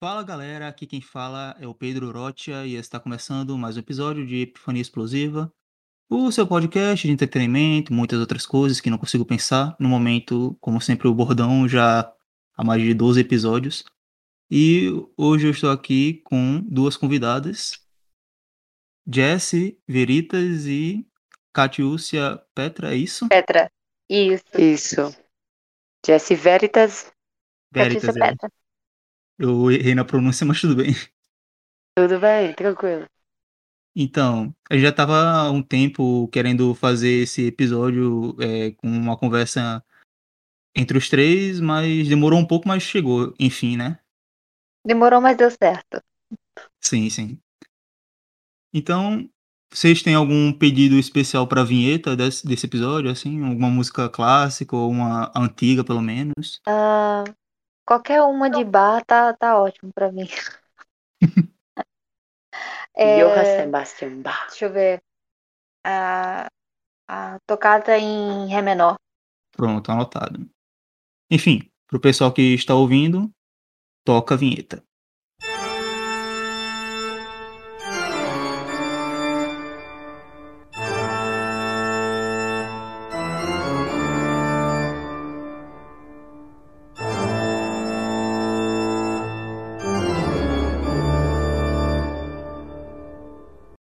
Fala galera, aqui quem fala é o Pedro Rocha e está começando mais um episódio de Epifania Explosiva, o seu podcast de entretenimento, muitas outras coisas que não consigo pensar no momento, como sempre, o bordão já há mais de 12 episódios. E hoje eu estou aqui com duas convidadas, Jessie Veritas e Catiúcia Petra, é isso? Petra. Isso. Isso. Jesse Veritas, Veritas, Catiúcia é. Petra. Eu errei na pronúncia, mas tudo bem. tudo bem? Tranquilo. Então, eu já estava há um tempo querendo fazer esse episódio é, com uma conversa entre os três, mas demorou um pouco, mas chegou, enfim, né? Demorou, mas deu certo. Sim, sim. Então, vocês têm algum pedido especial para a vinheta desse, desse episódio, assim? Alguma música clássica ou uma antiga, pelo menos? Ah, qualquer uma de bar tá, tá ótimo pra mim. É, Johann Sebastian Bach. deixa eu ver. A, a tocata em Ré menor. Pronto, anotado. Enfim, pro pessoal que está ouvindo, toca a vinheta.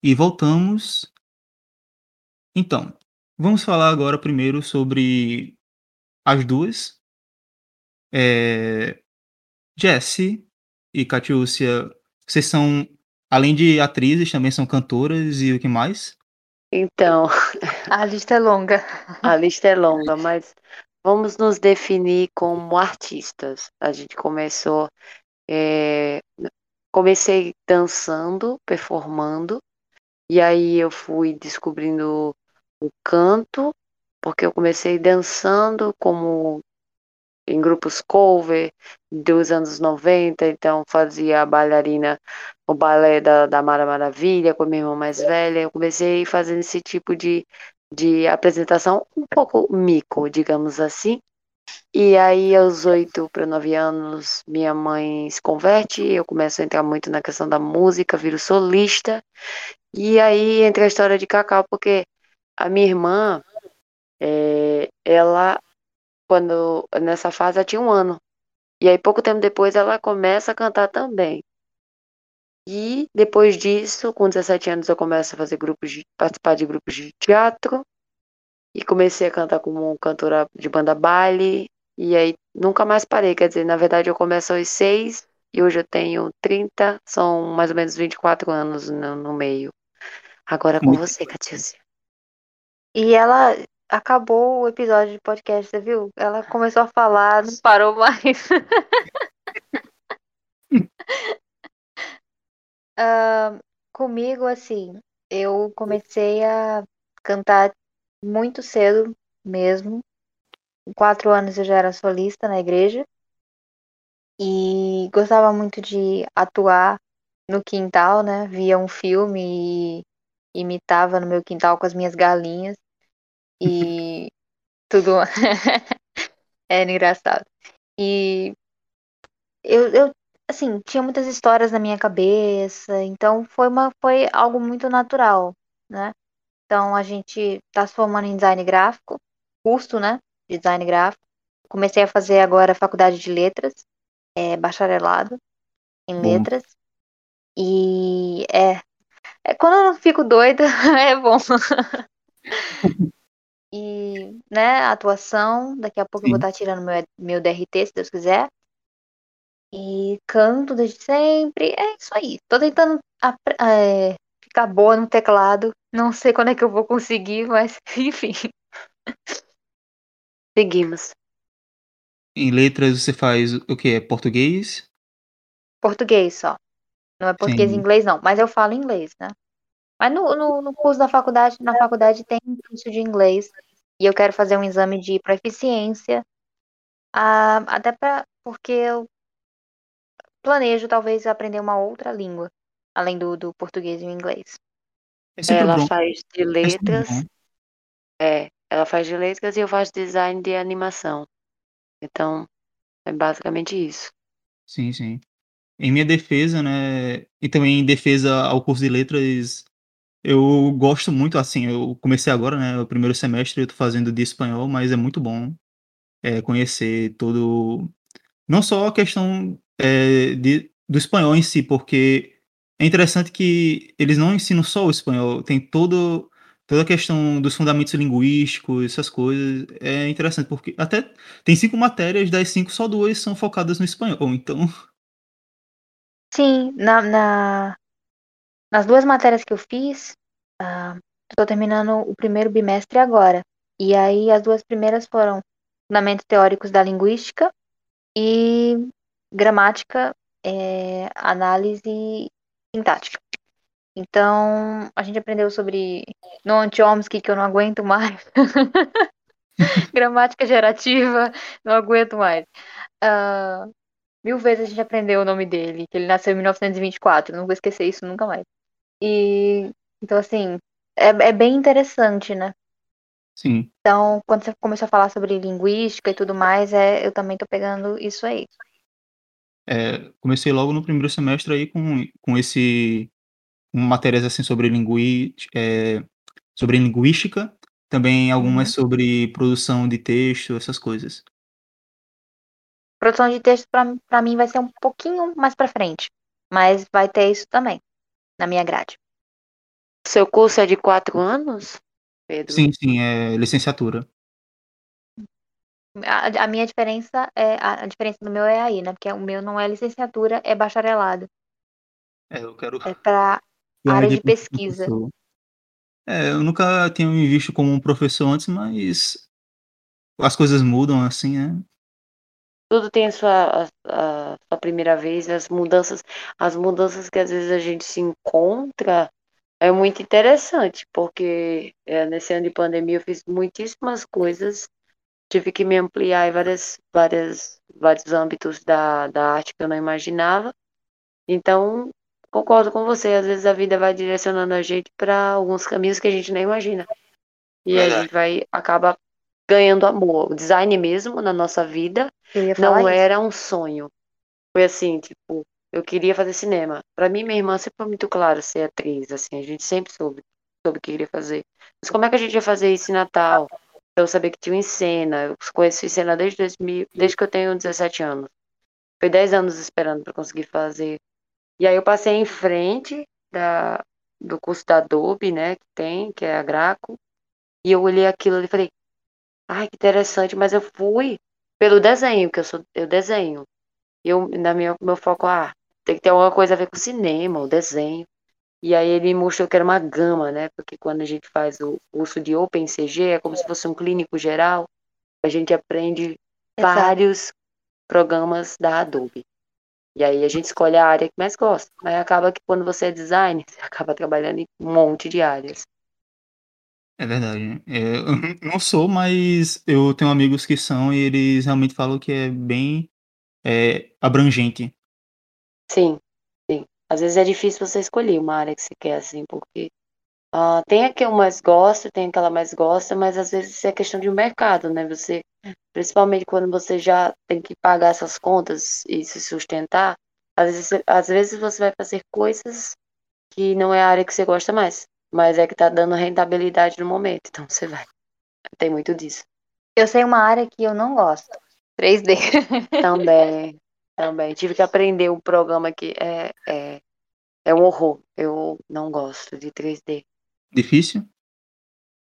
E voltamos. Então, vamos falar agora primeiro sobre as duas. É... Jessie e Catiúcia, vocês são, além de atrizes, também são cantoras e o que mais? Então, A lista é longa. a lista é longa, mas vamos nos definir como artistas. A gente começou. é, comecei dançando, performando, e aí eu fui descobrindo o canto, porque eu comecei dançando como em grupos cover dos anos 90, então fazia a bailarina, o balé da, da Mara Maravilha com a minha irmã mais velha. Eu comecei fazendo esse tipo de, de apresentação, um pouco mico, digamos assim. E aí, aos oito para nove anos, minha mãe se converte, eu começo a entrar muito na questão da música, viro solista. E aí entra a história de Cacau, porque a minha irmã, é, ela, quando nessa fase, ela tinha um ano. E aí, pouco tempo depois, ela começa a cantar também. E depois disso, com 17 anos, eu começo a fazer grupos de, participar de grupos de teatro. E comecei a cantar como cantora de banda baile. E aí nunca mais parei. Quer dizer, na verdade, eu começo aos 6 e hoje eu tenho 30, são mais ou menos 24 anos no, no meio. Agora com Muito você, Catiúcia. E ela acabou o episódio de podcast, você viu? Ela começou a falar, não parou mais. Ah, comigo, assim, eu comecei a cantar muito cedo mesmo. Com quatro anos eu já era solista na igreja. E gostava muito de atuar no quintal, né? Via um filme e imitava no meu quintal com as minhas galinhas. E tudo era engraçado. E eu, eu, assim, tinha muitas histórias na minha cabeça, então foi uma, foi algo muito natural, né? Então a gente tá se formando em design gráfico, curso, né? De design gráfico. Comecei a fazer agora faculdade de letras, é, bacharelado em Bom. letras. E é, é quando eu não fico doida, é bom. E, né, atuação, daqui a pouco eu vou Sim. estar tirando meu, meu DRT, se Deus quiser. E canto desde sempre. É isso aí. Tô tentando é, ficar boa no teclado. Não sei quando é que eu vou conseguir, mas enfim. Seguimos. Em letras você faz o que? É português? Português só. Não é português e inglês, não. Mas eu falo inglês, né? Mas no, no, no curso da faculdade, na faculdade tem um curso de inglês. E eu quero fazer um exame de proficiência. ah, até pra, porque eu planejo talvez aprender uma outra língua. Além do, do português e o inglês. É Ela bom. faz de É letras, é, ela faz de letras e eu faço design de animação. Então, é basicamente isso. Sim, sim. em minha defesa, né, e também em defesa ao curso de letras, eu gosto muito, assim, eu comecei agora, né, o primeiro semestre eu tô fazendo de espanhol, mas é muito bom, eh, conhecer todo não só a questão, eh, de do espanhol em si, porque é interessante que eles não ensinam só o espanhol, tem todo toda a questão dos fundamentos linguísticos, essas coisas, é interessante, porque até tem 5 matérias, das 5 só 2 são focadas no espanhol, então Sim, na na nas 2 matérias que eu fiz, ah, tô terminando o primeiro bimestre agora, e aí as 2 primeiras foram fundamentos teóricos da linguística e gramática, eh, análise sintática. Então, a gente aprendeu sobre Noam Chomsky, que eu não aguento mais. Gramática gerativa, não aguento mais. Ah, mil vezes a gente aprendeu o nome dele, que ele nasceu em 1924, não vou esquecer isso nunca mais. E então assim, é, é bem interessante, né? Sim. Então, quando você começou a falar sobre linguística e tudo mais, é, eu também tô pegando isso aí. É, comecei logo no primeiro semestre aí com com esse matérias, assim, sobre lingui eh, sobre linguística, também algumas Uhum. sobre produção de texto, essas coisas. Produção de texto pra pra mim vai ser um pouquinho mais pra frente, mas vai ter isso também, na minha grade. Seu curso é de 4 anos, Pedro? Sim, sim, é licenciatura. A a minha diferença é a diferença do meu é aí, né, porque o meu não é licenciatura, é bacharelado. É, eu quero É pra ganhar área de como pesquisa. professor. É, eu nunca tinha me visto como um professor antes, mas as coisas mudam, assim, né. Tudo tem a sua a a sua primeira vez, as mudanças as mudanças que às vezes a gente se encontra, é muito interessante, porque, eh, nesse ano de pandemia eu fiz muitíssimas coisas, tive que me ampliar em várias várias vários âmbitos da da arte que eu não imaginava. Então, concordo com você, às vezes a vida vai direcionando a gente pra alguns caminhos que a gente nem imagina. E a Verdade. gente vai acaba ganhando amor. O design mesmo, na nossa vida, não isso. era um sonho. Foi assim, tipo, eu queria fazer cinema. Pra mim, minha irmã sempre foi muito claro ser atriz, assim, a gente sempre soube soube que queria fazer. Mas como é que a gente ia fazer isso em Natal? Eu sabia que tinha o Encena, eu conheço o Encena desde 2000 desde que eu tenho 17 anos. Foi 10 anos esperando pra conseguir fazer. E aí eu passei em frente da do curso da Adobe, né, que tem, que é a Graco, e eu olhei aquilo e falei: "Ai, que interessante", mas eu fui pelo desenho, que eu sou eu desenho. Eu na minha meu foco: "Ah, tem que ter alguma coisa a ver com cinema, o desenho". E aí ele mostrou que era uma gama, né, porque quando a gente faz o curso de OpenCG, é como se fosse um clínico geral, a gente aprende Exato. vários programas da Adobe. E aí a gente escolhe a área que mais gosta, mas acaba que quando você é designer, você acaba trabalhando em um monte de áreas. É verdade. Eh, eu não sou, mas eu tenho amigos que são e eles realmente falam que é bem, eh, abrangente. Sim, sim. Às vezes é difícil você escolher uma área que você quer, assim, porque, hã, tem a que eu mais gosto, tem a que ela mais gosta, mas às vezes é questão de mercado, né, você principalmente quando você já tem que pagar essas contas e se sustentar, às vezes você às vezes você vai fazer coisas que não é a área que você gosta mais, mas é que tá dando rentabilidade no momento, então você vai. Tem muito disso. Eu sei uma área que eu não gosto, 3D. Também, também. Tive que aprender um programa que é é é um horror, eu não gosto de 3D. Difícil?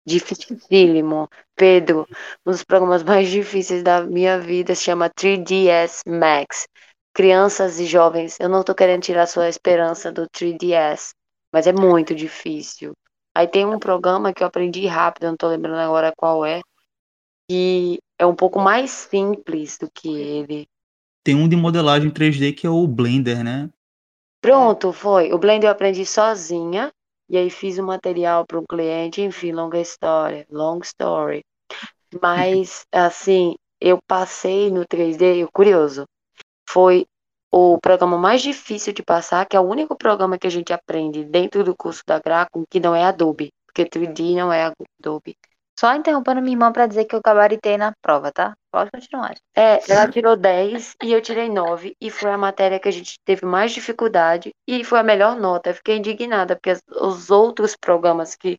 Dificílimo. Pedro, um dos programas mais difíceis da minha vida se chama 3ds Max. Crianças e jovens, eu não tô querendo tirar sua esperança do 3ds, mas é muito difícil. Aí tem um programa que eu aprendi rápido, eu não tô lembrando agora qual é, que é um pouco mais simples do que ele. Tem um de modelagem 3D que é o Blender, né. Pronto, foi. O Blender eu aprendi sozinha, e aí fiz o material para um cliente, enfim, longa história, long story. Mas, assim, eu passei no 3D curioso, foi o programa mais difícil de passar, que é o único programa que a gente aprende dentro do curso da Gracom que não é Adobe, porque 3D não é Adobe. Só interrompendo minha irmã pra dizer que eu gabaritei na prova, tá? Pode continuar. É, ela tirou 10 e eu tirei 9, e foi a matéria que a gente teve mais dificuldade, e foi a melhor nota. Eu fiquei indignada, porque os outros programas que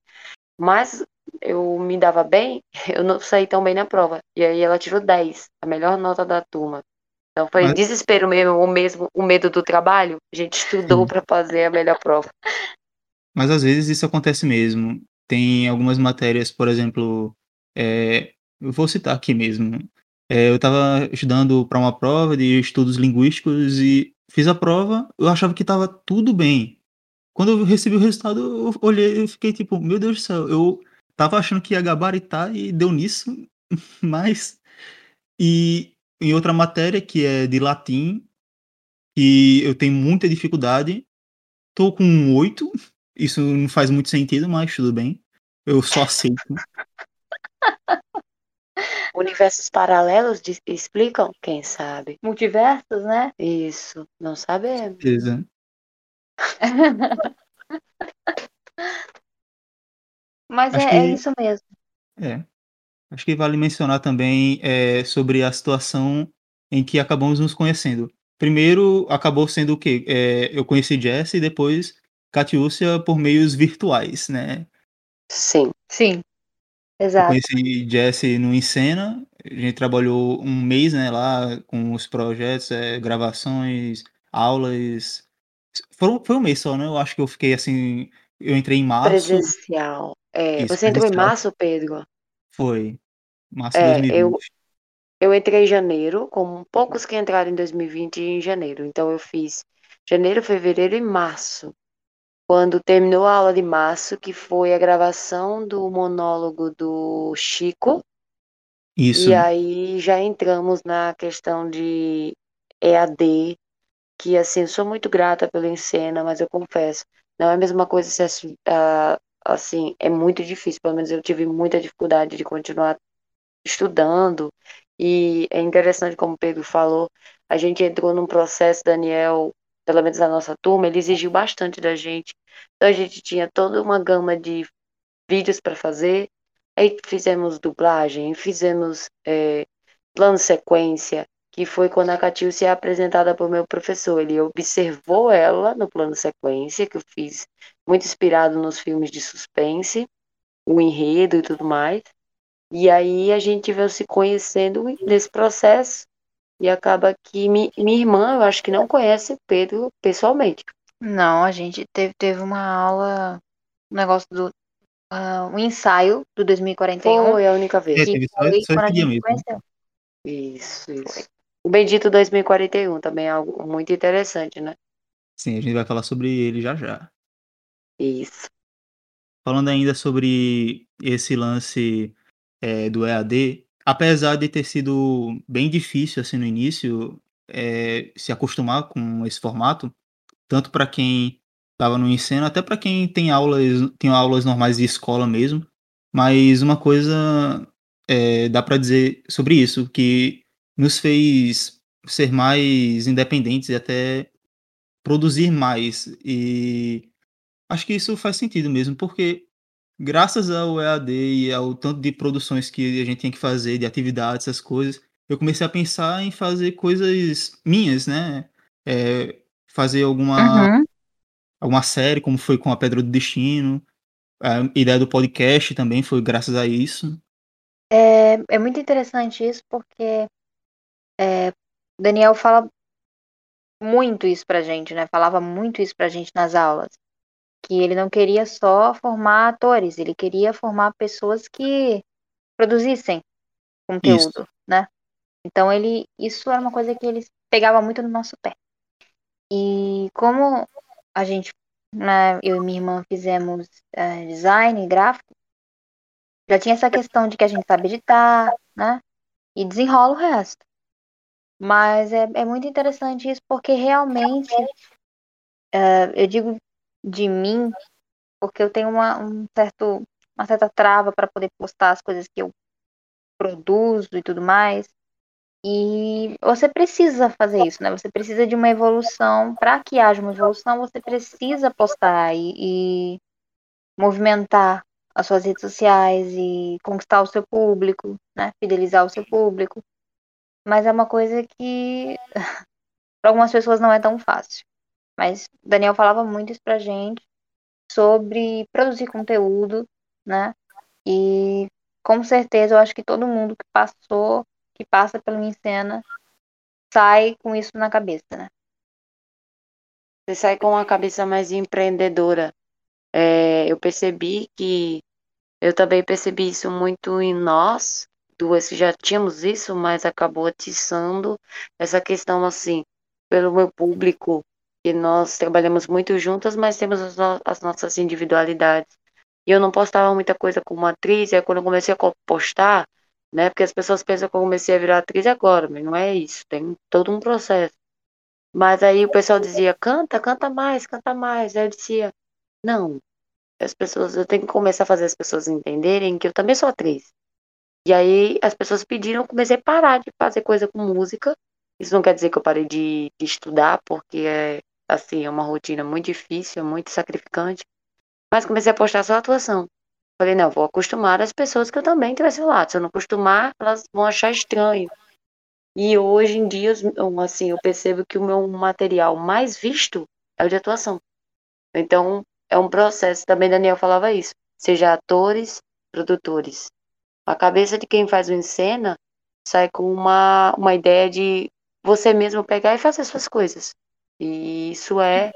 mais eu me dava bem, eu não saí tão bem na prova. E aí ela tirou 10, a melhor nota da turma. Então foi Mas- desespero mesmo, o mesmo, o medo do trabalho. A gente estudou para fazer a melhor prova. Mas às vezes isso acontece mesmo. Tem algumas matérias, por exemplo, é, eu vou citar aqui mesmo. É, eu estava estudando para uma prova de estudos linguísticos e fiz a prova, eu achava que estava tudo bem. Quando eu recebi o resultado, eu olhei e fiquei tipo, meu Deus do céu, eu tava achando que ia gabaritar e deu nisso, mas. E em outra matéria, que é de latim, que eu tenho muita dificuldade, tô com um 8, isso não faz muito sentido, mas tudo bem. Eu só aceito. Universos paralelos de- explicam? Quem sabe? Multiversos, né? Isso, não sabemos. Beleza. Mas é, é que- isso mesmo. É. Acho que vale mencionar também é, sobre a situação em que acabamos nos conhecendo. Primeiro, acabou sendo o quê? É, eu conheci Jess e depois Catiúcia por meios virtuais, né? Sim. Sim. Eu Exato. conheci Jesse no Encena, a gente trabalhou um mês, né, lá com os projetos, é, gravações, aulas. Foram, foi um mês só, né? Eu acho que eu fiquei assim, eu entrei em março, Presencial. É, Isso, você entrou em março, Pedro? foi março de É, 2020. eu- Eu entrei em janeiro, como poucos que entraram em 2020 em janeiro. Então eu fiz janeiro, fevereiro e março. Quando terminou a aula de março, que foi a gravação do monólogo do Chico, Isso, e aí já entramos na questão de EAD, que assim, eu sou muito grata pelo Encena, mas eu confesso, não é a mesma coisa se assi- assim, é muito difícil, pelo menos eu tive muita dificuldade de continuar estudando, e é interessante como o Pedro falou, a gente entrou num processo, Daniel, pelo menos na nossa turma, ele exigiu bastante da gente, então a gente tinha toda uma gama de vídeos para fazer, aí fizemos dublagem, fizemos é, plano sequência, que foi quando a Catilce é apresentada por meu professor. Ele observou ela no plano sequência, que eu fiz muito inspirado nos filmes de suspense, o enredo e tudo mais. E aí a gente veio se conhecendo nesse processo. E acaba que mi, minha irmã, eu acho que não conhece o Pedro pessoalmente. Não, a gente teve, teve uma aula, um negócio do. ah, um ensaio do 2041. Foi a única vez. É, teve só- foi só a gente mesmo. conheceu. Isso, isso. O Bendito 2041 também é algo muito interessante, né? sim, a gente vai falar sobre ele já já. Isso. Falando ainda sobre esse lance é, do EAD, apesar de ter sido bem difícil assim no início é, se acostumar com esse formato, tanto para quem estava no ensino, até para quem tem aulas, tem aulas normais de escola mesmo. Mas uma coisa é, dá para dizer sobre isso, que nos fez ser mais independentes e até produzir mais. E acho que isso faz sentido mesmo, porque graças ao EAD e ao tanto de produções que a gente tem que fazer, de atividades, essas coisas, eu comecei a pensar em fazer coisas minhas, né? É, fazer alguma, Uhum. alguma série, como foi com a Pedra do Destino. A ideia do podcast também foi graças a isso. É, é muito interessante isso porque é, o Daniel fala muito isso pra gente, né? Falava muito isso pra gente nas aulas. Que ele não queria só formar atores, ele queria formar pessoas que produzissem conteúdo, né? Então ele, isso era uma coisa que ele pegava muito no nosso pé. E como a gente, né, eu e minha irmã fizemos é, design gráfico, já tinha essa questão de que a gente sabe editar, né? E desenrola o resto. Mas é, é muito interessante isso porque realmente, é, eu digo de mim, porque eu tenho uma, um certo, uma certa trava para poder postar as coisas que eu produzo e tudo mais. E você precisa fazer isso, né? Você precisa de uma evolução. Para que haja uma evolução, você precisa postar e, e movimentar as suas redes sociais e conquistar o seu público, né? Fidelizar o seu público. Mas é uma coisa que para algumas pessoas não é tão fácil. Mas Daniel falava muito isso pra gente sobre produzir conteúdo, né? E com certeza eu acho que todo mundo que passou, que passa pelo Encena, sai com isso na cabeça, né? Você sai com uma cabeça mais empreendedora. É, eu percebi que eu também percebi isso muito em nós, duas que já tínhamos isso, mas acabou atiçando essa questão assim, pelo meu público, que nós trabalhamos muito juntas, mas temos as, no as nossas individualidades. E eu não postava muita coisa como atriz, e aí quando eu comecei a postar, né, porque as pessoas pensam que eu comecei a virar atriz agora, mas não é isso, tem todo um processo. Mas aí o pessoal dizia, canta, canta mais, canta mais. Aí eu dizia, não, as pessoas, eu tenho que começar a fazer as pessoas entenderem que eu também sou atriz. E aí as pessoas pediram, eu comecei a parar de fazer coisa com música. Isso não quer dizer que eu parei de, de estudar, porque é assim, é uma rotina muito difícil, é muito sacrificante. Mas comecei a postar só atuação. Falei, não, vou acostumar as pessoas que eu também estivesse lá. Se eu não acostumar, elas vão achar estranho. E hoje em dia, assim, eu percebo que o meu material mais visto é o de atuação. Então, é um processo. Também Daniel falava isso. Seja atores, produtores. A cabeça de quem faz o encena sai com uma, uma ideia de você mesmo pegar e fazer suas coisas. E isso é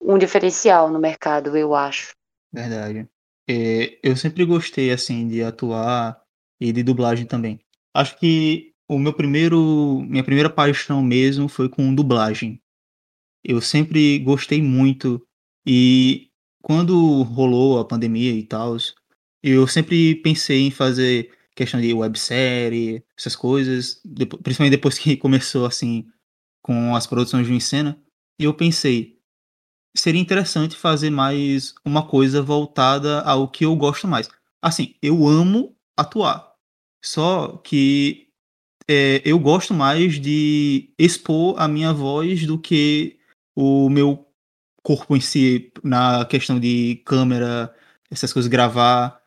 um diferencial no mercado, eu acho. Verdade. É, eu sempre gostei, assim, de atuar e de dublagem também. Acho que o meu primeiro, minha primeira paixão mesmo foi com dublagem. Eu sempre gostei muito e quando rolou a pandemia e tal, eu sempre pensei em fazer questão de websérie, essas coisas, principalmente depois que começou assim com as produções de cena, e eu pensei, seria interessante fazer mais uma coisa voltada ao que eu gosto mais. Assim, eu amo atuar, só que é, eu gosto mais de expor a minha voz do que o meu corpo em si, na questão de câmera, essas coisas, gravar.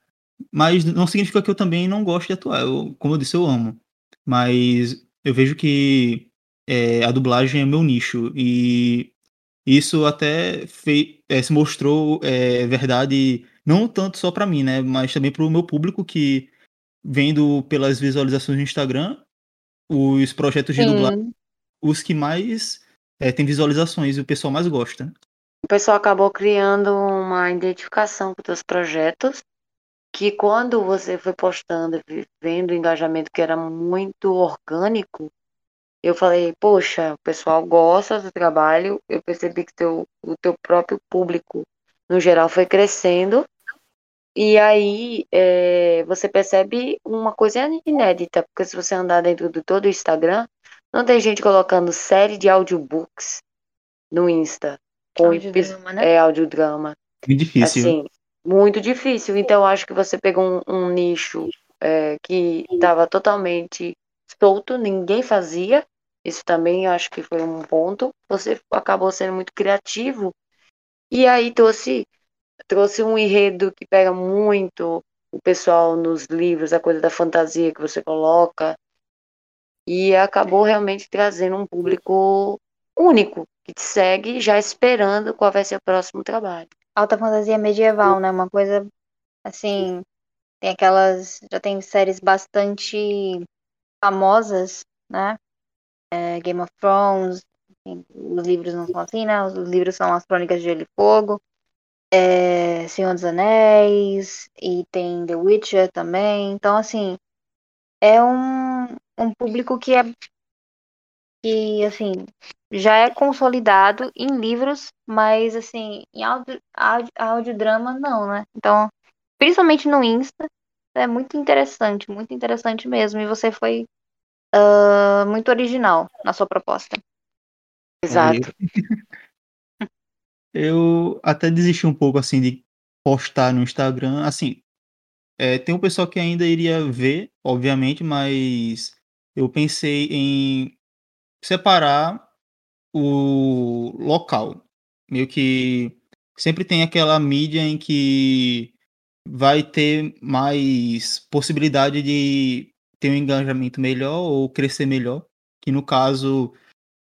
Mas não significa que eu também não gosto de atuar. Eu, como eu disse, eu amo. Mas eu vejo que é, a dublagem é meu nicho. E isso até fei, é, se mostrou é, verdade, não tanto só para mim, né? Mas também para o meu público que, vendo pelas visualizações no Instagram, os projetos de Sim. dublagem, os que mais é, tem visualizações e o pessoal mais gosta o pessoal acabou criando uma identificação com os projetos, que quando você foi postando, vendo o engajamento que era muito orgânico, eu falei, poxa, o pessoal gosta do trabalho, eu percebi que teu, o teu próprio público, no geral, foi crescendo, e aí é, você percebe uma coisa inédita, porque se você andar dentro de todo o Instagram, não tem gente colocando série de audiobooks no Insta com audiodrama, né? É, audiodrama. Muito difícil. Assim, muito difícil. Então, acho que você pegou um, um nicho é, que estava totalmente solto, ninguém fazia. Isso também acho que foi um ponto. Você acabou sendo muito criativo. E aí trouxe, trouxe um enredo que pega muito o pessoal nos livros, a coisa da fantasia que você coloca. E acabou realmente trazendo um público único, que te segue já esperando qual vai ser o próximo trabalho. Alta fantasia medieval, né? Uma coisa assim. Tem aquelas. Já tem séries bastante famosas, né? É, Game of Thrones. Os livros não são assim, né? Os livros são as Crônicas de Gelo e Fogo. É, Senhor dos Anéis. E tem The Witcher também. Então, assim. É um, um público que é que assim já é consolidado em livros, mas assim em áudio, audiodrama não, né? Então, principalmente no Insta, é muito interessante, muito interessante mesmo. E você foi uh, muito original na sua proposta. Exato. Eu até desisti um pouco assim de postar no Instagram, assim. É, tem um pessoal que ainda iria ver, obviamente, mas eu pensei em separar o local. Meio que sempre tem aquela mídia em que vai ter mais possibilidade de ter um engajamento melhor ou crescer melhor. Que no caso,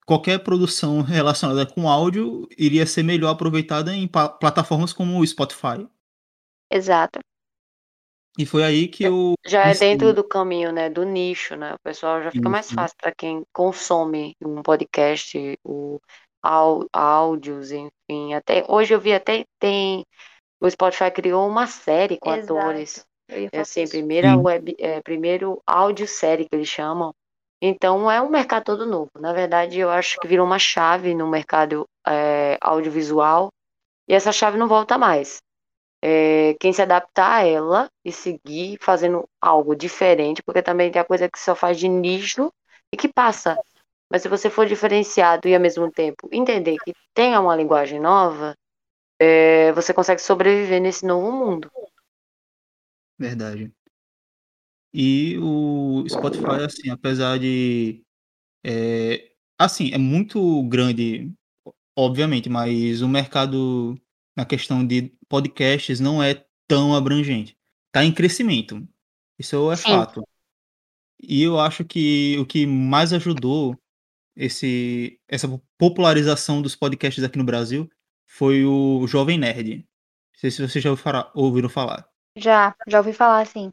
qualquer produção relacionada com áudio iria ser melhor aproveitada em plataformas como o Spotify. Exato. E foi aí que eu. Já é dentro do caminho, né? Do nicho, né? O pessoal já fica mais fácil para quem consome um podcast, o áudios, enfim. Até hoje eu vi até tem o Spotify criou uma série com Exato. atores. É assim, isso. primeira Sim. web, é, primeiro áudio-série que eles chamam. Então é um mercado todo novo. Na verdade, eu acho que virou uma chave no mercado é, audiovisual e essa chave não volta mais. É, quem se adaptar a ela e seguir fazendo algo diferente, porque também tem a coisa que só faz de nicho e que passa. Mas se você for diferenciado e ao mesmo tempo entender que tenha uma linguagem nova, é, você consegue sobreviver nesse novo mundo. Verdade. E o Spotify, assim, apesar de. É, assim, é muito grande, obviamente, mas o mercado na questão de podcasts não é tão abrangente. Está em crescimento. Isso é Sim. fato. E eu acho que o que mais ajudou esse, essa popularização dos podcasts aqui no Brasil foi o Jovem Nerd. Não sei se vocês já ouviram falar- ouviram falar. Já, já ouvi falar, sim.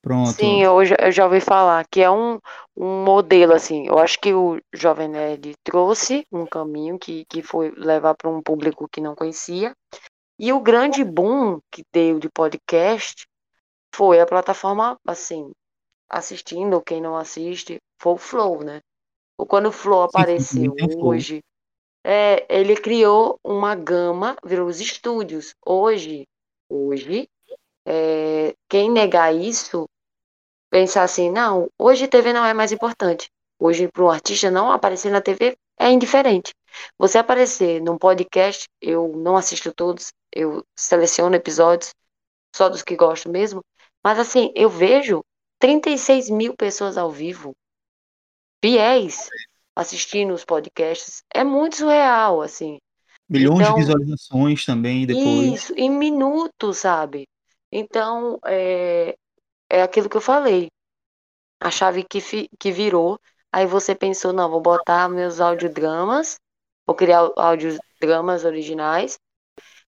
Pronto. Sim, eu já, eu já ouvi falar que é um, um modelo, assim. Eu acho que o Jovem Nerd trouxe um caminho que, que foi levar para um público que não conhecia. E o grande boom que deu de podcast foi a plataforma, assim, assistindo, ou quem não assiste, foi o Flow, né? Ou Quando o Flow Sim, sim, apareceu o Flow. hoje, é, ele criou uma gama, virou os estúdios. Hoje, hoje, é, quem negar isso, pensar assim, não, hoje TV não é mais importante. Hoje, para um artista não aparecer na TV é indiferente. Você aparecer num podcast, eu não assisto todos, eu seleciono episódios, só dos que gosto mesmo. Mas assim, eu vejo 36 mil pessoas ao vivo, fiéis, assistindo os podcasts. É muito surreal, assim. Milhões Então- de visualizações também depois. Isso, em minutos, sabe? Então, é, é aquilo que eu falei. A chave que, fi- que virou, aí você pensou, não, vou botar meus audiodramas, vou criar audiodramas originais,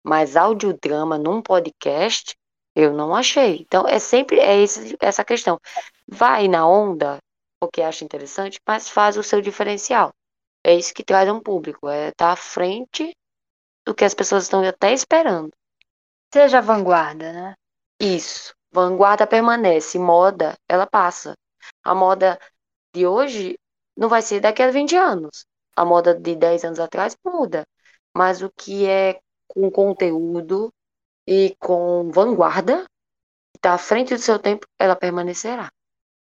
mas audiodrama num podcast, eu não achei. Então, é sempre é esse, essa questão. Vai na onda, porque acha interessante, mas faz o seu diferencial. É isso que traz um público, é estar à frente do que as pessoas estão até esperando. Seja vanguarda, né? Isso. Vanguarda permanece, moda, ela passa. A moda de hoje não vai ser daqui a 20 anos. A moda de 10 anos atrás muda. Mas o que é com conteúdo e com vanguarda, está à frente do seu tempo, ela permanecerá.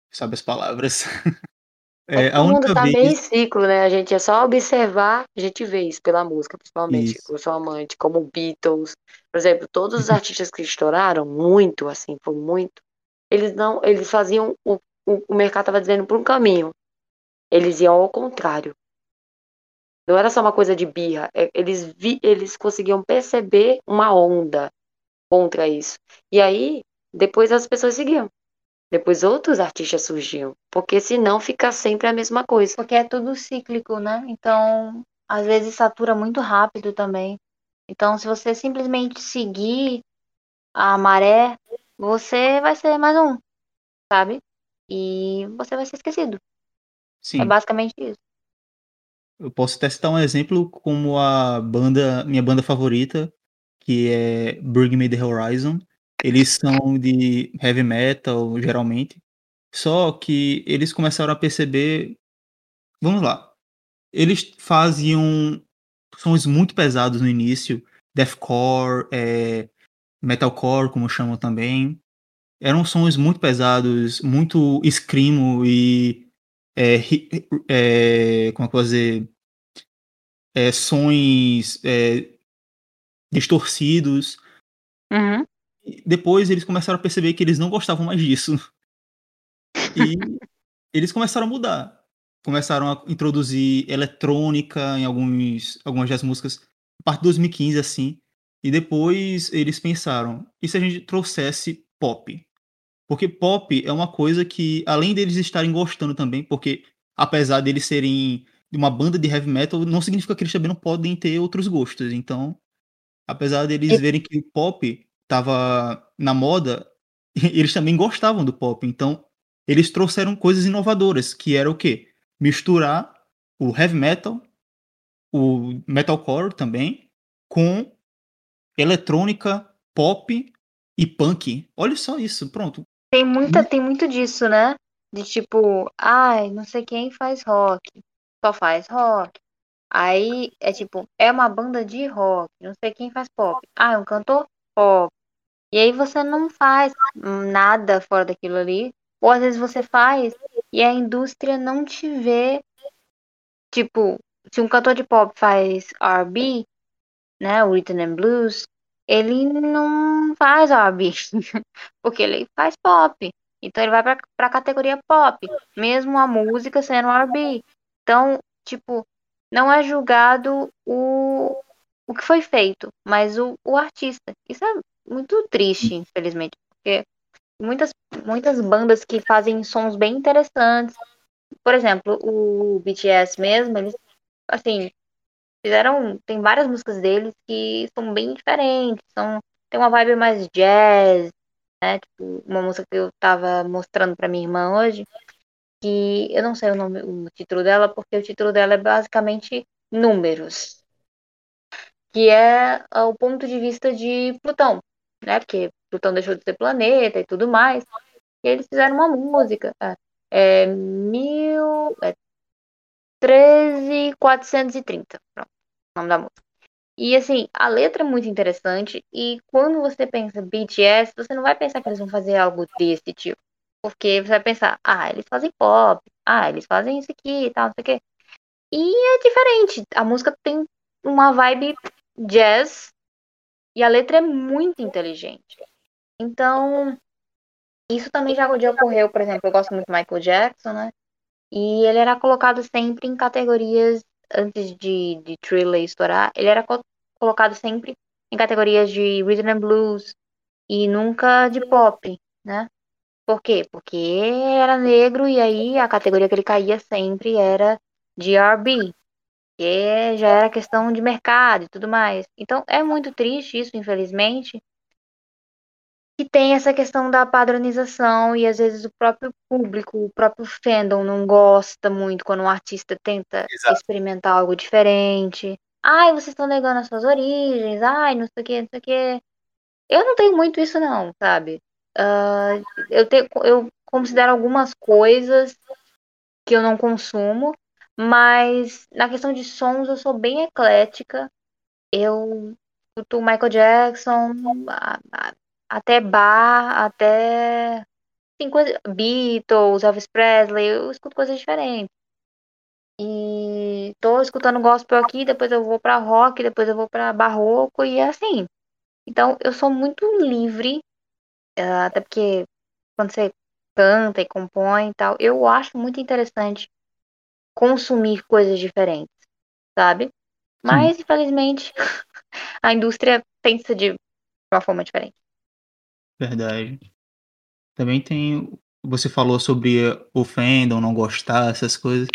Sabe as palavras. É, todo mundo tá vez. meio em ciclo, né? A gente é só observar, a gente vê isso pela música, principalmente. Isso. Eu sou amante, como Beatles. Por exemplo, todos os artistas que estouraram muito, assim, foi muito. Eles não, eles faziam o, o, o mercado estava dizendo por um caminho. Eles iam ao contrário. Não era só uma coisa de birra. é- Eles vi, eles conseguiam perceber uma onda contra isso. E aí, depois as pessoas seguiam. Depois outros artistas surgiam. Porque senão fica sempre a mesma coisa. Porque é tudo cíclico, né? Então, às vezes satura muito rápido também. Então, se você simplesmente seguir a maré, você vai ser mais um, sabe? E você vai ser esquecido. É Sim. basicamente isso. Eu posso até citar um exemplo como a banda, minha banda favorita, que é Bring Me The Horizon. Eles são de heavy metal, geralmente. Só que eles começaram a perceber. Vamos lá. Eles faziam sons muito pesados no início, deathcore, é, metalcore, como chamam também. Eram sons muito pesados, muito screamo e é, é, como é que eu vou dizer? É, sons é, distorcidos. Uhum. E depois eles começaram a perceber que eles não gostavam mais disso. E eles começaram a mudar. Começaram a introduzir eletrônica em alguns, algumas das músicas. A partir de 2015, assim. E depois eles pensaram, e se a gente trouxesse pop? Porque pop é uma coisa que, além deles estarem gostando também, porque apesar deles serem uma banda de heavy metal, não significa que eles também não podem ter outros gostos. Então, apesar deles verem que o pop estava na moda, eles também gostavam do pop. Então, eles trouxeram coisas inovadoras, que era o quê? Misturar o heavy metal, o metalcore também, com eletrônica, pop e punk. Olha só isso, pronto. Tem muita, tem muito disso, né? De tipo, ai, não sei quem faz rock, só faz rock. Aí é tipo, é uma banda de rock, não sei quem faz pop. Ah, é um cantor pop. E aí você não faz nada fora daquilo ali. Ou às vezes você faz e a indústria não te vê. Tipo, se um cantor de pop faz R&B, né, o Rhythm and Blues, ele não faz R&B, porque ele faz pop. Então ele vai pra, pra categoria pop, mesmo a música sendo R&B. Então, tipo, não é julgado o, o que foi feito, mas o, o artista. Isso é muito triste, infelizmente, porque muitas, muitas bandas que fazem sons bem interessantes. Por exemplo, o BTS mesmo, eles, assim, fizeram. Tem várias músicas deles que são bem diferentes. São, tem uma vibe mais jazz, né? Tipo, uma música que eu tava mostrando pra minha irmã hoje, que eu não sei o nome, o título dela, porque o título dela é basicamente números. Que é o ponto de vista de Plutão, né? Porque Plutão deixou de ser planeta e tudo mais. E eles fizeram uma música. É, é mil. É 13430. Pronto, o nome da música. E assim, a letra é muito interessante. E quando você pensa BTS, você não vai pensar que eles vão fazer algo desse tipo. Porque você vai pensar, ah, eles fazem pop, ah, eles fazem isso aqui e tal, não sei o quê. E é diferente. A música tem uma vibe jazz e a letra é muito inteligente. Então, isso também já, ocorreu, por exemplo, eu gosto muito do Michael Jackson, né? E ele era colocado sempre em categorias, antes de, de Thriller estourar, ele era co- colocado sempre em categorias de Rhythm and Blues e nunca de pop, né? Por quê? Porque era negro e aí a categoria que ele caía sempre era de R&B, que já era questão de mercado e tudo mais. Então é muito triste isso, infelizmente, que tem essa questão da padronização e às vezes o próprio público, o próprio fandom não gosta muito quando um artista tenta Exato. experimentar algo diferente. Ai, vocês estão negando as suas origens, ai, não sei o que, não sei o que. Eu não tenho muito isso não, sabe? Ah, eu, tenho, eu considero algumas coisas que eu não consumo, mas na questão de sons eu sou bem eclética. Eu escuto Michael Jackson, até Bar, até coisa, Beatles, Elvis Presley, eu escuto coisas diferentes. E tô escutando gospel aqui, depois eu vou pra rock, depois eu vou pra barroco e é assim. Então eu sou muito livre, eh, até porque quando você canta e compõe e tal, eu acho muito interessante consumir coisas diferentes, sabe? Mas infelizmente a indústria pensa de uma forma diferente. Verdade. Também tem. Você falou sobre o fandom, não gostar, essas coisas.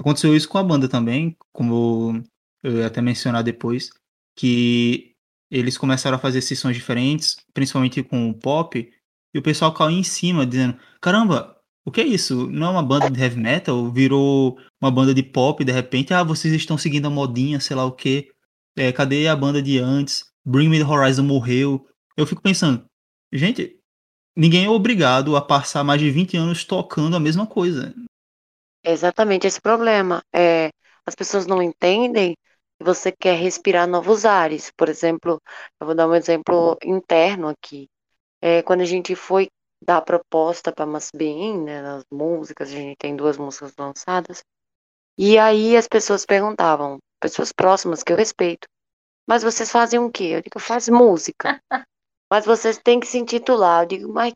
Aconteceu isso com a banda também, como eu ia até mencionar depois, que eles começaram a fazer sessões diferentes, principalmente com o pop, e o pessoal caiu em cima, dizendo: caramba, o que é isso? Não é uma banda de heavy metal? Virou uma banda de pop, de repente, ah, vocês estão seguindo a modinha, sei lá o quê. É, cadê a banda de antes? Bring Me the Horizon morreu. Eu fico pensando, gente, ninguém é obrigado a passar mais de 20 anos tocando a mesma coisa. Exatamente esse problema. É, as pessoas não entendem que você quer respirar novos ares. Por exemplo, eu vou dar um exemplo interno aqui. É, quando a gente foi dar a proposta para Must Be In, né, nas músicas, a gente tem duas músicas lançadas, e aí as pessoas perguntavam, pessoas próximas que eu respeito, mas vocês fazem o quê? Eu digo, faz música. Mas vocês têm que se intitular. Eu digo, mas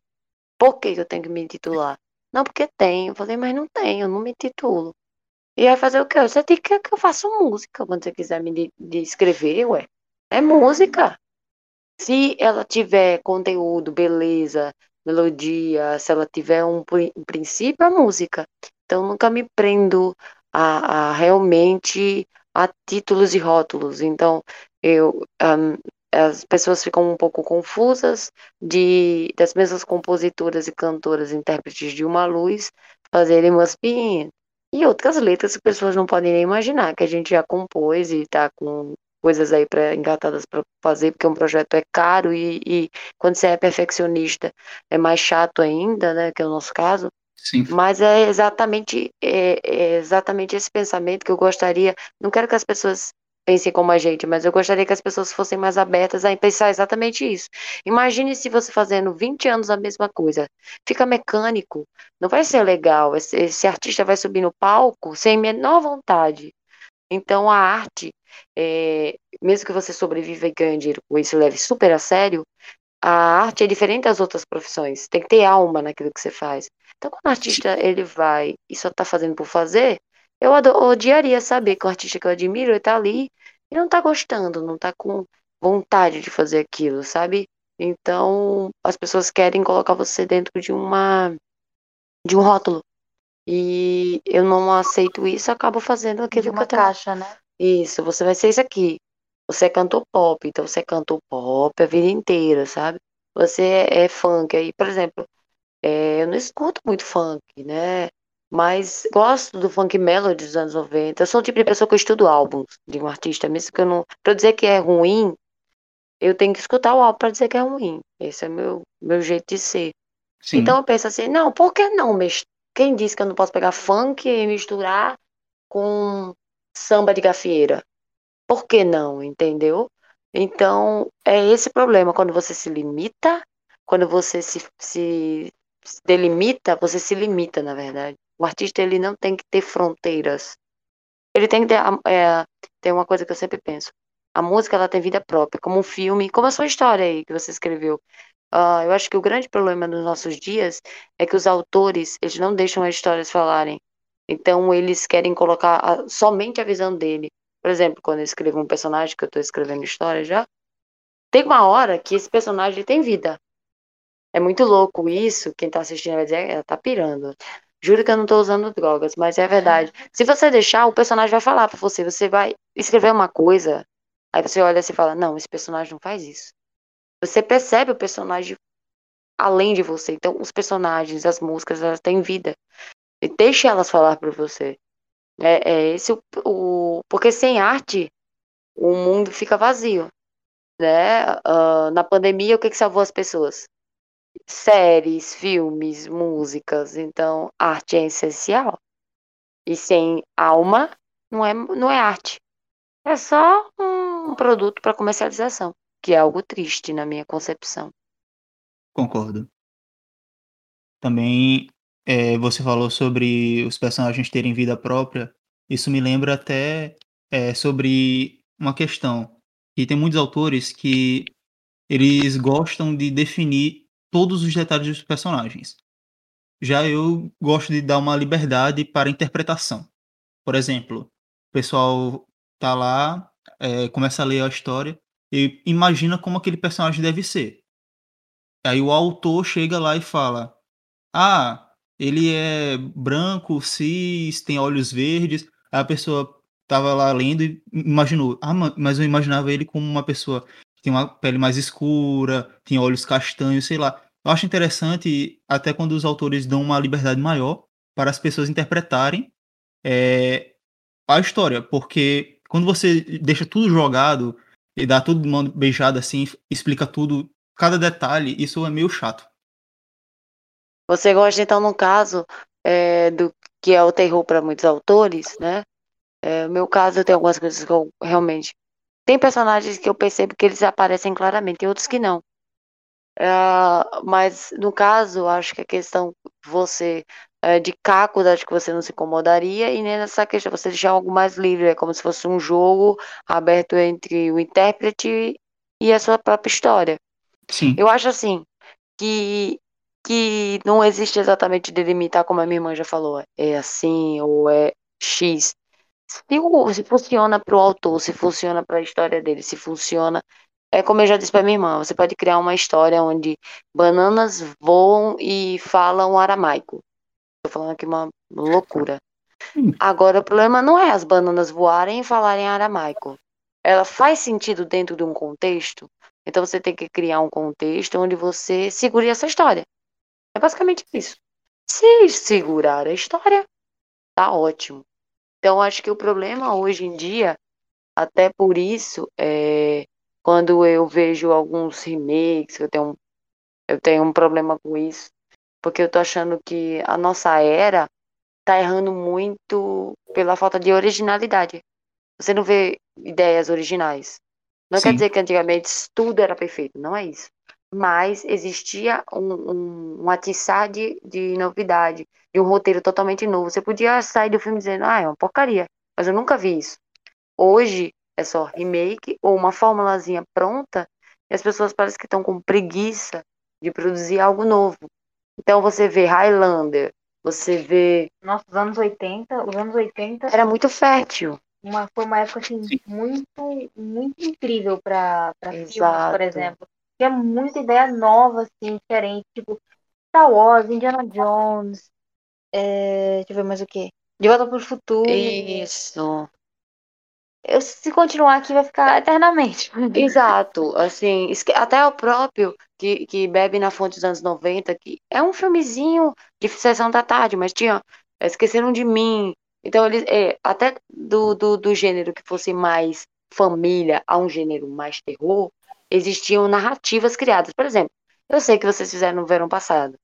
por que eu tenho que me intitular? Não, porque tem. Eu falei, mas não tem, eu não me titulo. E aí fazer o quê? Você tem que que eu faça música quando você quiser me de- descrever, ué. É música. Se ela tiver conteúdo, beleza, melodia, se ela tiver um, princípio, é música. Então nunca me prendo a, a realmente a títulos e rótulos. Então eu um, as pessoas ficam um pouco confusas de das mesmas compositoras e cantoras, intérpretes de Uma Luz, fazerem Must Be e outras letras que pessoas não podem nem imaginar, que a gente já compôs e está com coisas aí para engatadas para fazer, porque um projeto é caro e, e, quando você é perfeccionista é mais chato ainda, né, que é o nosso caso. Sim. Mas é exatamente é, é exatamente esse pensamento que eu gostaria. Não quero que as pessoas pensem como a gente, mas eu gostaria que as pessoas fossem mais abertas a pensar exatamente isso. Imagine se você fazendo 20 anos a mesma coisa, fica mecânico, não vai ser legal. Esse, esse artista vai subir no palco sem menor vontade. Então a arte é, mesmo que você sobreviva e ganhe dinheiro com isso, leve super a sério, a arte é diferente das outras profissões. Tem que ter alma naquilo que você faz. Então, quando o artista ele vai e só está fazendo por fazer, eu odiaria saber que o artista que eu admiro ele tá ali e não está gostando, não está com vontade de fazer aquilo, sabe? Então, as pessoas querem colocar você dentro de uma de um rótulo. E eu não aceito isso, acabo fazendo aquilo uma que eu caixa, né? Isso, você vai ser isso aqui. Você é cantor pop, então você cantou pop a vida inteira, sabe? Você é, é funk. Aí, por exemplo, é, eu não escuto muito funk, né? Mas gosto do funk melody dos anos 90. Eu sou o tipo de pessoa que eu estudo álbuns de um artista, mesmo que eu não. Pra eu dizer que é ruim, eu tenho que escutar o álbum pra dizer que é ruim. Esse é meu, meu jeito de ser. Sim. Então eu penso assim, não, por que não? Quem disse que eu não posso pegar funk e misturar com samba de gafieira. Por que não, entendeu? Então, é esse problema. Quando você se limita, quando você se, se, se delimita, você se limita, na verdade. O artista, ele não tem que ter fronteiras. Ele tem que ter... É, tem uma coisa que eu sempre penso. A música, ela tem vida própria, como um filme, como a sua história aí que você escreveu. Uh, eu acho que o grande problema nos nossos dias é que os autores, eles não deixam as histórias falarem. Então eles querem colocar a, somente a visão dele. Por exemplo, quando eu escrevo um personagem, que eu estou escrevendo história já, tem uma hora que esse personagem tem vida. É muito louco isso. Quem está assistindo vai dizer, ela tá pirando. Juro que eu não estou usando drogas, mas é verdade. Se você deixar, o personagem vai falar para você. Você vai escrever uma coisa, aí você olha e fala: Não, esse personagem não faz isso. Você percebe o personagem além de você. Então, os personagens, as músicas, elas têm vida. E deixe elas falar para você. É, é esse o, o, porque sem arte o mundo fica vazio, né? Uh, na pandemia o que que salvou as pessoas? Séries, filmes, músicas. Então arte é essencial. E sem alma não é não é arte. É só um produto para comercialização, que é algo triste na minha concepção. Concordo. Também é, você falou sobre os personagens terem vida própria. Isso me lembra até é, sobre uma questão. E tem muitos autores que eles gostam de definir todos os detalhes dos personagens. Já eu gosto de dar uma liberdade para interpretação. Por exemplo, o pessoal tá lá, é, começa a ler a história e imagina como aquele personagem deve ser. Aí o autor chega lá e fala: Ah, ele é branco, cis, tem olhos verdes. Aí a pessoa tava lá lendo e imaginou, ah, mas eu imaginava ele como uma pessoa que tem uma pele mais escura, tem olhos castanhos, sei lá. Eu acho interessante até quando os autores dão uma liberdade maior para as pessoas interpretarem é, a história, porque quando você deixa tudo jogado e dá tudo de mão beijada assim, explica tudo, cada detalhe, isso é meio chato. Você gosta, então, no caso, é, do que é o terror para muitos autores, né? É, no meu caso, eu tenho algumas coisas que eu realmente. Tem personagens que eu percebo que eles aparecem claramente, e outros que não. É, mas, no caso, acho que a questão você é, de caco, acho que você não se incomodaria, e nem nessa questão você deixar algo mais livre, é como se fosse um jogo aberto entre o intérprete e a sua própria história. Sim. Eu acho assim que que não existe exatamente delimitar, como a minha irmã já falou, é assim ou é X. se, se funciona para o autor, se funciona para a história dele, se funciona. É como eu já disse para minha irmã, você pode criar uma história onde bananas voam e falam aramaico. Estou falando aqui uma loucura. Hum. Agora, o problema não é as bananas voarem e falarem aramaico. Ela faz sentido dentro de um contexto. Então você tem que criar um contexto onde você segure essa história. É basicamente isso. Se segurar a história, tá ótimo. Então, acho que o problema hoje em dia, até por isso, é quando eu vejo alguns remakes, eu tenho um, eu tenho um problema com isso, porque eu tô achando que a nossa era tá errando muito pela falta de originalidade. Você não vê ideias originais. Não quer Sim. dizer que antigamente tudo era perfeito, não é isso. Mas existia um, um, um atiçar de, de novidade, de um roteiro totalmente novo. Você podia sair do filme dizendo, ah, é uma porcaria, mas eu nunca vi isso. Hoje é só remake ou uma formulazinha pronta e as pessoas parecem que estão com preguiça de produzir algo novo. Então você vê Highlander, você vê. Nossa, os anos 80, os anos 80 Era muito fértil. uma, foi uma época assim, Sim. muito, muito incrível para filmes, por exemplo. Tinha muita ideia nova, assim, diferente, tipo Star Wars, Indiana Jones, é, deixa eu ver mais o quê? De Volta para o Futuro. Isso. Eu, se continuar aqui, vai ficar eternamente. Exato, assim, até o próprio que, que bebe na fonte dos anos 90, que é um filmezinho de sessão da tarde, mas tinha é, Esqueceram de Mim. Então, eles, é, até do, do, do gênero que fosse mais família a um gênero mais terror, existiam narrativas criadas. Por exemplo, eu sei que vocês fizeram no verão passado.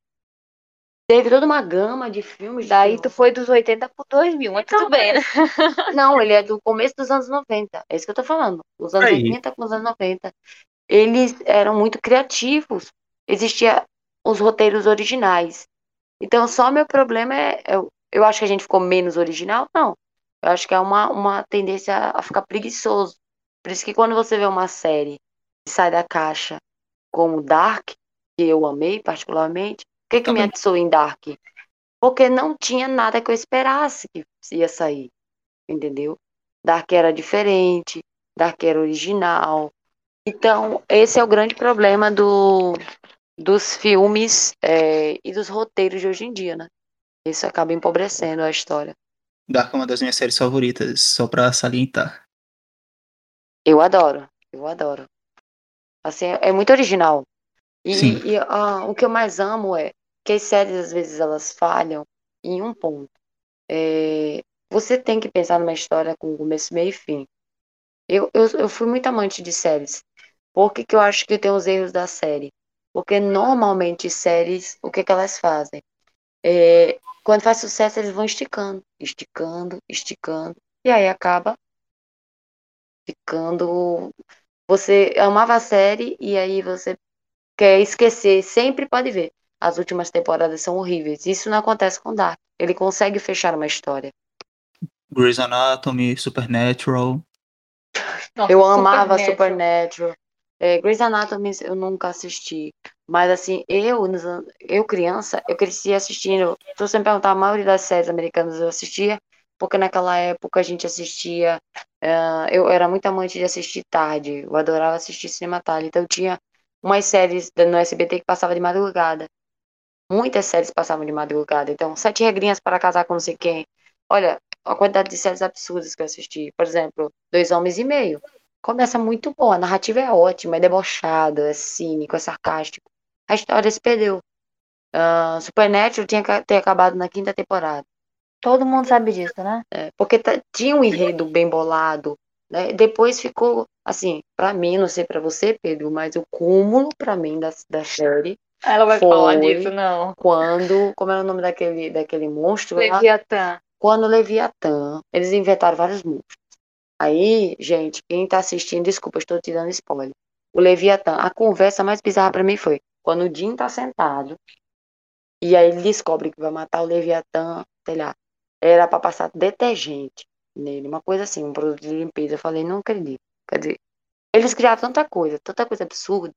Teve toda uma gama de filmes Daí tu foi dos 80 pro 2000, mas tudo bem, né? Não, ele é do começo dos anos 90. É isso que eu tô falando. Os anos Aí. 80 com os anos 90. Eles eram muito criativos. Existia os roteiros originais. Então, só meu problema é. Eu, eu acho que a gente ficou menos original? Não. Eu acho que é uma, uma tendência a ficar preguiçoso. Por isso que quando você vê uma série que sai da caixa como Dark, que eu amei particularmente, o que, que me atiçou em Dark? Porque não tinha nada que eu esperasse que ia sair. Entendeu? Dark era diferente, Dark era original. Então, esse é o grande problema do, dos filmes é, e dos roteiros de hoje em dia, né? Isso acaba empobrecendo a história. Dark é uma das minhas séries favoritas, só pra salientar. Eu adoro, eu adoro. Assim, é, é muito original. E, Sim. e, ah, o que eu mais amo é que as séries, às vezes, elas falham em um ponto. É, você tem que pensar numa história com começo, meio e fim. Eu, eu, eu fui muito amante de séries. Por que, que eu acho que tem os erros da série? Porque normalmente séries, o que, que elas fazem? É, quando faz sucesso, eles vão esticando, esticando, esticando, e aí acaba ficando. Você amava a série e aí você quer esquecer, sempre pode ver. As últimas temporadas são horríveis. Isso não acontece com Dark. Ele consegue fechar uma história. Grey's Anatomy, Supernatural. Nossa, Eu amava Supernatural. Supernatural. É, Grey's Anatomy eu nunca assisti. Mas assim, eu, eu criança, eu cresci assistindo. Se você me perguntar, a maioria das séries americanas eu assistia, porque naquela época a gente assistia. ah, eu era muito amante de assistir tarde. Eu adorava assistir cinema tarde. Então eu tinha umas séries no SBT que passava de madrugada. Muitas séries passavam de madrugada. Então, Sete Regrinhas para Casar com não sei quem. Olha, a quantidade de séries absurdas que eu assisti. Por exemplo, Dois Homens e Meio. Começa muito bom, a narrativa é ótima, é debochado, é cínico, é sarcástico. A história se perdeu. Ah, Supernatural tinha que ter acabado na quinta temporada. Todo mundo sabe disso, né? É, porque tá- tinha um enredo bem bolado, né? Depois ficou, assim, pra mim, não sei pra você, Pedro, mas o cúmulo pra mim da, da série, Ela vai falar disso, não. quando, como era o nome daquele, daquele monstro lá? Leviatã. Quando o Leviatã, eles inventaram vários monstros. Aí, gente, quem tá assistindo, desculpa, estou te dando spoiler. O Leviatã, a conversa mais bizarra pra mim foi quando o Jim tá sentado e aí ele descobre que vai matar o Leviatã, sei lá, era pra passar detergente nele, uma coisa assim, um produto de limpeza. Eu falei, não acredito. Quer dizer, eles criaram tanta coisa, tanta coisa absurda,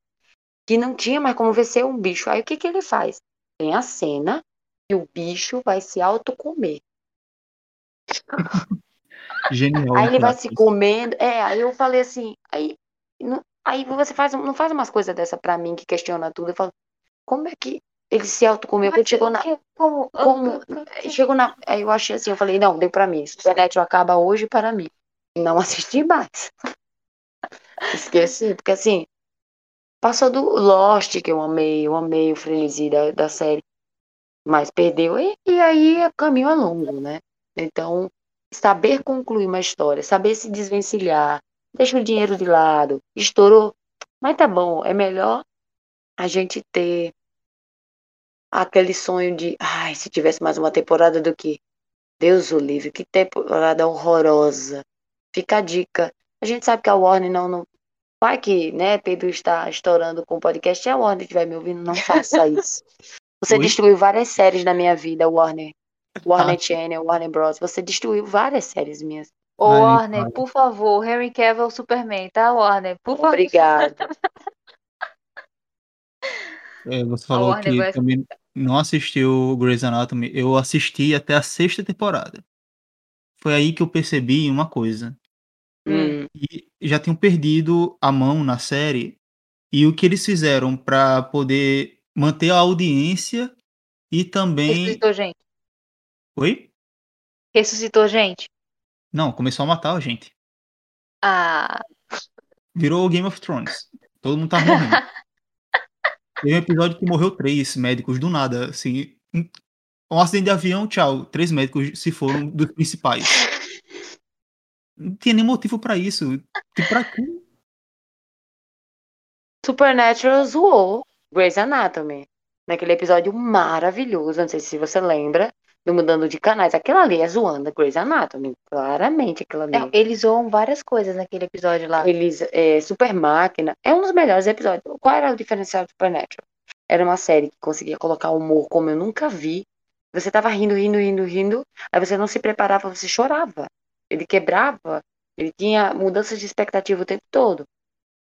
que não tinha mais como vencer um bicho. Aí o que que ele faz? Tem a cena e o bicho vai se autocomer. Genial. Aí ele vai se comendo. É, aí eu falei assim, aí, não, aí você faz, não faz umas coisas dessa pra mim que questiona tudo. Eu falo, como é que ele se autocomeu? Quando chegou na. Como? Como? Chegou na. Aí eu achei assim, eu falei, não, deu pra mim. Supernatural acaba hoje para mim. Não assisti mais. Esqueci, porque assim, passou do Lost, que eu amei, eu amei o frenesi da, da série. Mas perdeu, e, e aí o caminho é longo, né? Então, saber concluir uma história, saber se desvencilhar, deixa o dinheiro de lado, estourou. Mas tá bom, é melhor a gente ter aquele sonho de, ai, se tivesse mais uma temporada do que Deus o livre, que temporada horrorosa. Fica a dica. A gente sabe que a Warner não, não vai que, né, Pedro está estourando com o podcast, se a Warner estiver me ouvindo, não faça isso. Você Oi? destruiu várias séries na minha vida, Warner. Warner Ah. Channel, Warner Bros. Você destruiu várias séries minhas. Ô, Ai, Warner, cara. por favor, Henry Cavill Superman, tá, Warner? Por favor. Obrigada. É, você falou Warner que vai- também não assistiu Grey's Anatomy. Eu assisti até a sexta temporada. Foi aí que eu percebi uma coisa. Hum, E já tinham perdido a mão na série. E o que eles fizeram pra poder manter a audiência e também. Ressuscitou gente. Oi? Ressuscitou gente. Não, começou a matar a gente. Ah, Virou Game of Thrones. Todo mundo tava morrendo. Teve um episódio que morreu três médicos do nada, assim. Um um acidente de avião, tchau. Três médicos se foram dos principais. Não tinha nem motivo pra isso. Tipo, pra quê? Supernatural zoou Grey's Anatomy. Naquele episódio maravilhoso, não sei se você lembra, do Mudando de Canais. Aquilo ali é zoando a Grey's Anatomy. Claramente aquilo ali. é, eles zoam várias coisas naquele episódio lá. Eles, é, Super Máquina é um dos melhores episódios. Qual era o diferencial do Supernatural? Era uma série que conseguia colocar humor como eu nunca vi. Você tava rindo, rindo, rindo, rindo. Aí você não se preparava, você chorava. Ele quebrava. Ele tinha mudanças de expectativa o tempo todo.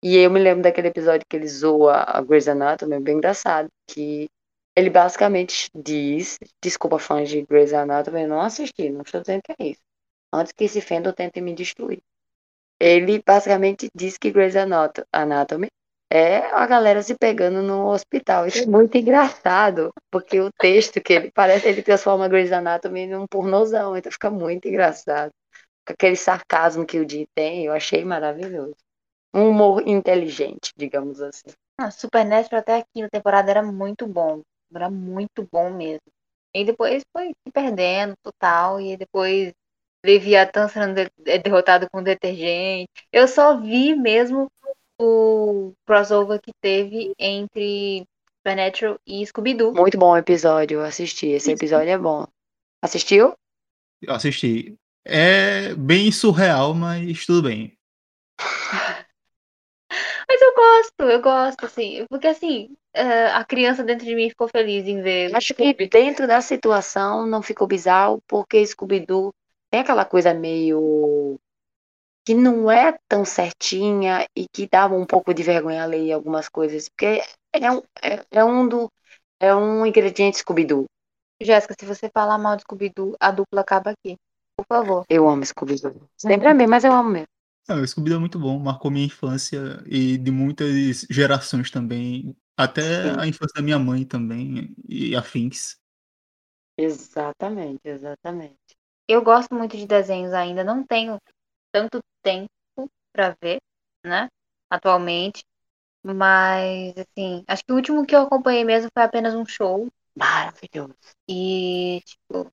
E eu me lembro daquele episódio que ele zoa a Grey's Anatomy, é bem engraçado. Que ele basicamente diz: Desculpa, fãs de Grey's Anatomy, eu não assisti, não estou dizendo que é isso. Antes que esse fandom tente me destruir ele basicamente diz que Grey's Anato- Anatomy é a galera se pegando no hospital. Isso é muito engraçado, porque o texto que ele parece, ele transforma Grey's Anatomy num pornozão, então fica muito engraçado. Aquele sarcasmo que o Jim tem, eu achei maravilhoso. Um humor inteligente, digamos assim. Ah, Supernatural até a quinta temporada era muito bom. Era muito bom mesmo. E depois foi se perdendo total. E depois Leviatã sendo de- é derrotado com detergente. Eu só vi mesmo o crossover que teve entre Supernatural e Scooby-Doo. Muito bom o episódio, assisti. Esse episódio é bom. Assistiu? Eu assisti. É bem surreal, mas tudo bem. Mas eu gosto, eu gosto, assim. Porque assim, é, a criança dentro de mim ficou feliz em ver. Acho que dentro da situação não ficou bizarro, porque Scooby-Doo tem aquela coisa meio que não é tão certinha e que dava um pouco de vergonha alheia em algumas coisas, porque é um, é, é um do é um ingrediente Scooby-Doo. Jéssica, se você falar mal de Scooby-Doo, a dupla acaba aqui. Por favor. Eu amo Scooby-Doo. Sempre amei, mas eu amo mesmo. Ah, o Scooby-Doo é muito bom, marcou minha infância e de muitas gerações também. Até Sim. a infância da minha mãe também e afins. Exatamente, exatamente. Eu gosto muito de desenhos ainda, não tenho tanto tempo pra ver, né? Atualmente. Mas, assim, acho que o último que eu acompanhei mesmo foi apenas um show. Maravilhoso. E, tipo,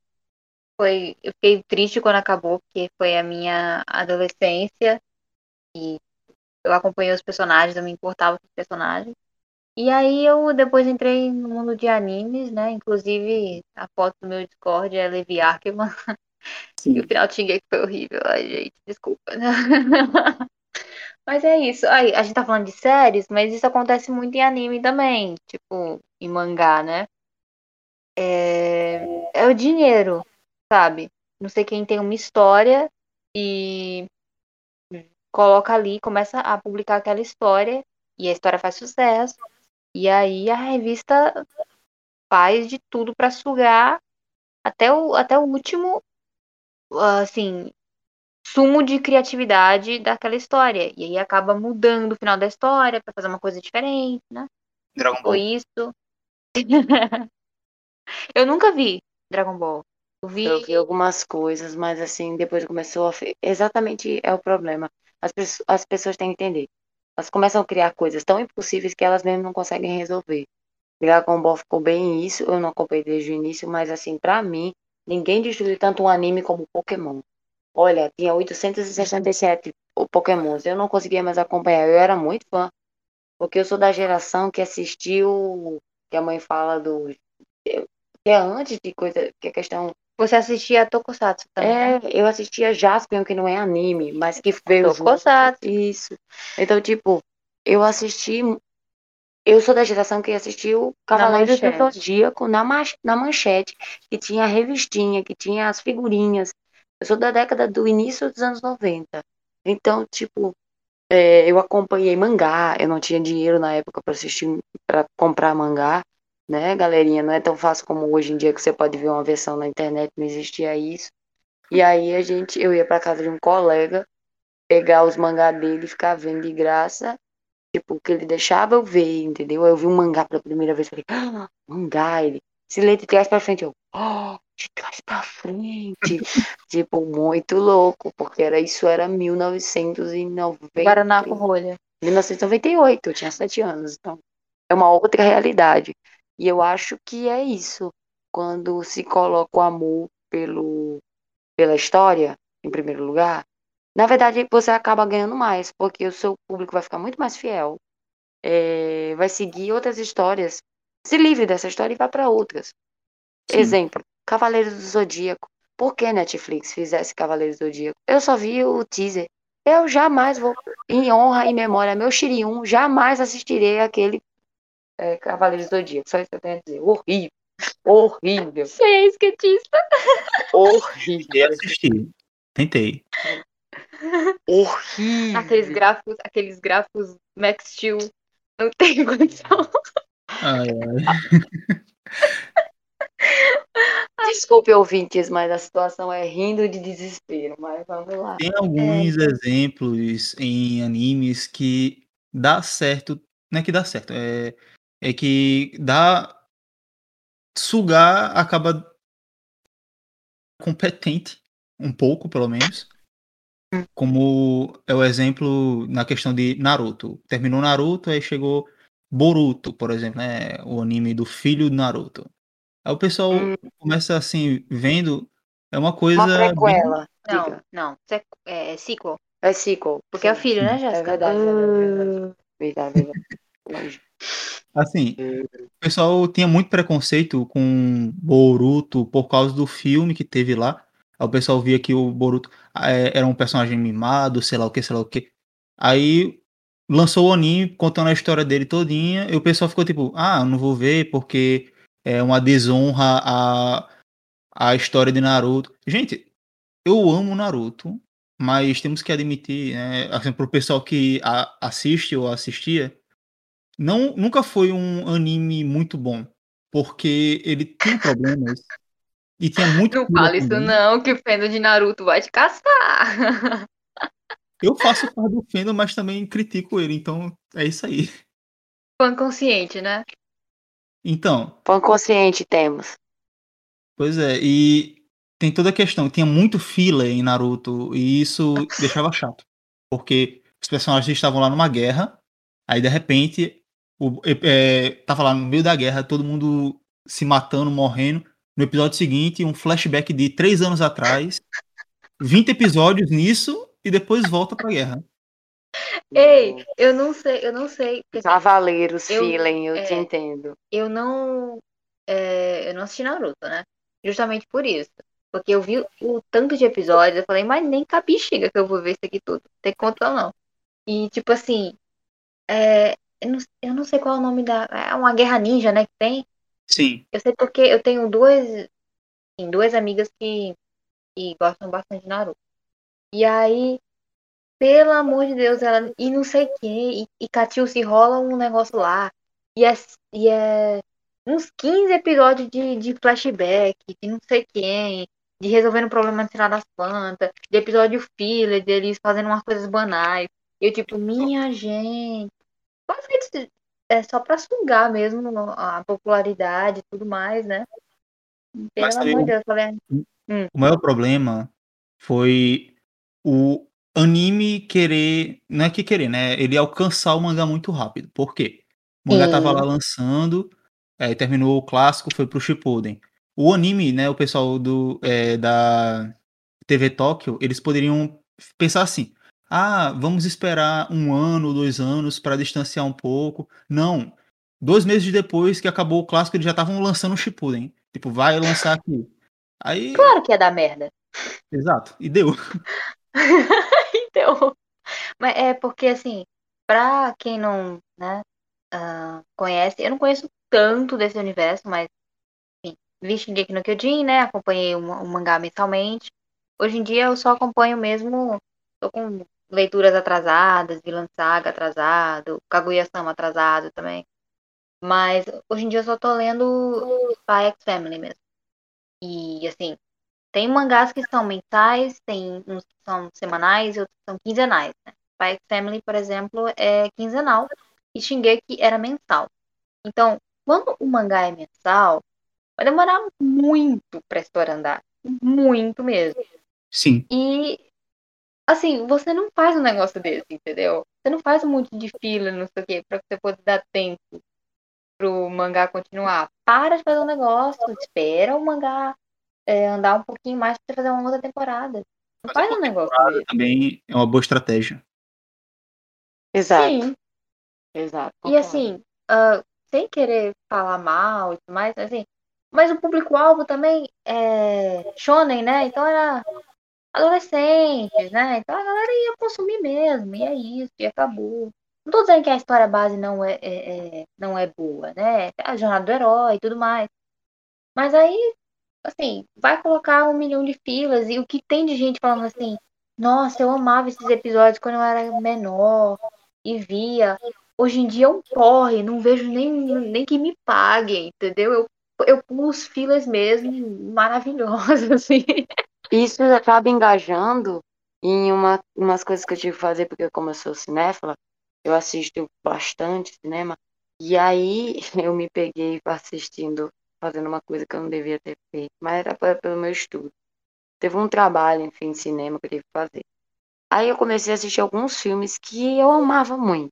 foi. Eu fiquei triste quando acabou, porque foi a minha adolescência. E eu acompanhei os personagens, eu me importava com os personagens. E aí eu depois entrei no mundo de animes, né? Inclusive, a foto do meu Discord é Levi Arkman. E o final de Shingeki foi horrível. Ai, gente, desculpa. Mas é isso. Aí, a gente tá falando de séries, mas isso acontece muito em anime também. Tipo, em mangá, né? É, é o dinheiro, sabe? Não sei quem tem uma história e coloca ali, começa a publicar aquela história e a história faz sucesso. E aí a revista faz de tudo pra sugar até o, até o último, assim, sumo de criatividade daquela história. E aí acaba mudando o final da história pra fazer uma coisa diferente, né? Dragon Ball. Foi isso. eu nunca vi Dragon Ball. Eu vi. Eu vi algumas coisas, mas assim, depois começou a. Exatamente é o problema. As, pesso- as pessoas têm que entender. Elas começam a criar coisas tão impossíveis que elas mesmas não conseguem resolver. Dragon Ball ficou bem isso, eu não acompanhei desde o início, mas assim, pra mim, ninguém destruiu tanto um anime como Pokémon. Olha, tinha 867 o- Pokémons, eu não conseguia mais acompanhar, eu era muito fã, porque eu sou da geração que assistiu, que a mãe fala do. que é antes de coisa, que é questão Você assistia a Tokusatsu também, né? é, eu assistia Jaspion, que não é anime, mas que veio junto. Tokusatsu. Isso. Então, tipo, eu assisti. Eu sou da geração que assistiu Cavaleiros do manchete. Zodíaco na, mach- na manchete, que tinha a revistinha, que tinha as figurinhas. Eu sou da década do início dos anos 90. Então, tipo, é, eu acompanhei mangá. Eu não tinha dinheiro na época para assistir, para comprar mangá, né, galerinha? Não é tão fácil como hoje em dia que você pode ver uma versão na internet, não existia isso. E aí a gente, eu ia para casa de um colega, pegar os mangá dele e ficar vendo de graça. Tipo, o que ele deixava eu ver, entendeu? Eu vi um mangá pela primeira vez, falei, ah, mangá, ele. Se lê de trás pra frente, eu, oh, de trás pra frente. tipo, muito louco, porque era, isso era 1990. Guaraná com rolha. 1998, eu tinha sete anos, então é uma outra realidade. E eu acho que é isso, quando se coloca o amor pelo, pela história, em primeiro lugar, na verdade você acaba ganhando mais, porque o seu público vai ficar muito mais fiel, é, vai seguir outras histórias, se livre dessa história e vai para outras. Sim. Exemplo, Cavaleiros do Zodíaco. Por que Netflix fizesse Cavaleiros do Zodíaco? Eu só vi o teaser. Eu jamais vou, em honra e memória, meu Shiriun, jamais assistirei aquele é, Cavaleiros do Zodíaco. Só isso que eu tenho a dizer. Horrível. Horrível. Você é skatista. Horrível. Tentei assistir. Tentei. Horrível. Aqueles gráficos, aqueles gráficos Max Steel. Não tem condição. Ai, ai. Desculpe, ouvintes, mas a situação é rindo de desespero. Mas vamos lá. Tem alguns exemplos em animes que dá certo. Não é que dá certo, é, é que dá. Sugar acaba competente, um pouco pelo menos. Como é o exemplo na questão de Naruto. Terminou Naruto, aí chegou Boruto, por exemplo, né? O anime do filho do Naruto. Aí o pessoal Hum. começa assim, vendo. É uma coisa. Uma bem- prequela. Não, Diga. não. Sequ- É, sequel. É sequel. Porque é o Sim. filho, né, É Jéssica? é verdade, é verdade. Verdade, verdade. Assim, o pessoal tinha muito preconceito com Boruto por causa do filme que teve lá. Aí o pessoal via que o Boruto eh, era um personagem mimado, sei lá o que, sei lá o que. Aí lançou o anime contando a história dele todinha, e o pessoal ficou tipo, ah, não vou ver porque é uma desonra à, à história de Naruto. Gente, eu amo Naruto, mas temos que admitir, né, assim, pro pessoal que a- assiste ou assistia, não, nunca foi um anime muito bom, porque ele tinha problemas e tinha muito Não fala isso também. não, que o fandom de Naruto vai te caçar. Eu faço parte do fandom, mas também critico ele, então é isso aí. Fã consciente, né? Então, Fã consciente temos. pois é, e tem toda a questão, tinha muito filler em Naruto e isso deixava chato, porque os personagens estavam lá numa guerra, aí de repente o, é, tava lá no meio da guerra, todo mundo se matando, morrendo. No episódio seguinte, um flashback de três anos atrás, 20 episódios nisso e depois volta pra guerra. Ei, eu não sei, eu não sei. assim, Cavaleiros, Eu- feeling, eu te é. entendo. eu não. é, eu não assisti Naruto, né? Justamente por isso. Porque eu vi o tanto de episódios, eu falei, mas nem com a bexiga que eu vou ver isso aqui tudo. Não tem conta não. E tipo assim, é, eu, não, eu não sei qual é o nome da. É uma guerra ninja, né? Que tem. Sim. Eu sei porque eu tenho duas, assim, duas amigas que, que gostam bastante de Naruto. E aí, pelo amor de Deus, ela. E não sei o quê. E, e Katil se rola um negócio lá. E é, e é uns 15 episódios de, de flashback, de não sei quem. de resolvendo problema tirar das plantas, de episódio filler, deles fazendo umas coisas banais. Eu, tipo, minha gente. É só pra sugar mesmo a popularidade e tudo mais, né? Pelo Mas amor de Deus, falei. Hum. O maior problema foi o anime querer. Não é que querer, né? Ele alcançar o mangá muito rápido. Por quê? O mangá tava Sim. lá lançando, aí terminou o clássico, foi pro Shippuden. O anime, né? O pessoal do, é, da TV Tóquio, eles poderiam pensar assim: ah, vamos esperar um ano, dois anos para distanciar um pouco. Não. Dois meses depois que acabou o clássico, eles já estavam lançando o Shippuden. Tipo, vai lançar aqui. Aí, Claro que ia dar merda. exato, e deu. Então, mas é porque assim, pra quem não, né, ah, conhece, eu não conheço tanto desse universo, mas enfim, vi Shingeki no Kyojin, né, acompanhei o, o mangá mensalmente. Hoje em dia eu só acompanho mesmo, tô com leituras atrasadas, Vinland Saga atrasado, Kaguya-sama atrasado também. Mas hoje em dia eu só tô lendo Spy X Family mesmo. E assim, tem mangás que são mensais, tem uns que são semanais e outros que são quinzenais, né? Spy X Family, por exemplo, é quinzenal e Shingeki era mensal. Então, quando o mangá é mensal, vai demorar muito pra história andar. Muito mesmo. Sim. E, assim, você não faz um negócio desse, entendeu? Você não faz um monte de fila, não sei o quê, pra você poder dar tempo pro mangá continuar. Para de fazer um negócio, espera o mangá é, andar um pouquinho mais pra você fazer uma outra temporada. Não faz um negócio desse. Também é uma boa estratégia. Exato, Sim. exato. E assim, ah, sem querer falar mal e tudo mais, assim, mas o público-alvo também é shonen, né? Então era adolescentes, né? Então a galera ia consumir mesmo, e é isso, e acabou. Não tô dizendo que a história base não é, é- é- não é boa, né? A jornada do herói e tudo mais. Mas aí, assim, vai colocar um milhão de filas, e o que tem de gente falando assim, nossa, eu amava esses episódios quando eu era menor e via. Hoje em dia é um porre, não vejo nem, nem que me paguem, entendeu? Eu, eu pulo filas mesmo, maravilhosas, assim. Isso acaba engajando em uma, umas coisas que eu tive que fazer, porque como eu sou cinéfila, eu assisto bastante cinema, e aí eu me peguei assistindo, fazendo uma coisa que eu não devia ter feito, mas era pelo meu estudo. Teve um trabalho, enfim, de cinema que eu tive que fazer. Aí eu comecei a assistir alguns filmes que eu amava muito,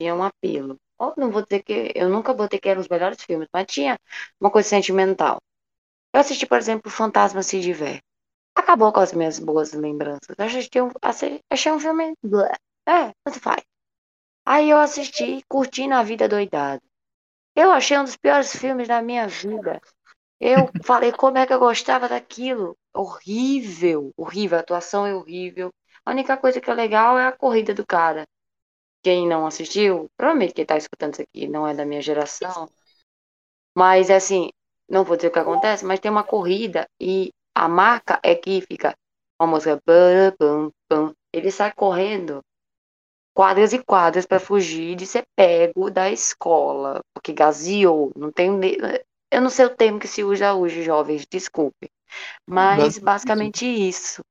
tinha um apelo. Eu não vou dizer que, eu nunca dizer que eram os melhores filmes, mas tinha uma coisa sentimental. Eu assisti, por exemplo, Fantasma Se Diverte acabou com as minhas boas lembranças. Eu assisti um, achei um filme. blé. É, tanto faz. Aí eu assisti Curtindo a Vida Doidado. Eu achei um dos piores filmes da minha vida. Eu falei como é que eu gostava daquilo. Horrível, horrível. A atuação é horrível. A única coisa que é legal é a corrida do cara. Quem não assistiu, provavelmente quem tá escutando isso aqui não é da minha geração. Mas assim, não vou dizer o que acontece, mas tem uma corrida e a marca é que fica uma música. Ele sai correndo quadras e quadras para fugir de ser pego da escola, porque gaseou, não tem eu não sei o termo que se usa hoje, jovens, desculpe. Mas Basicamente isso.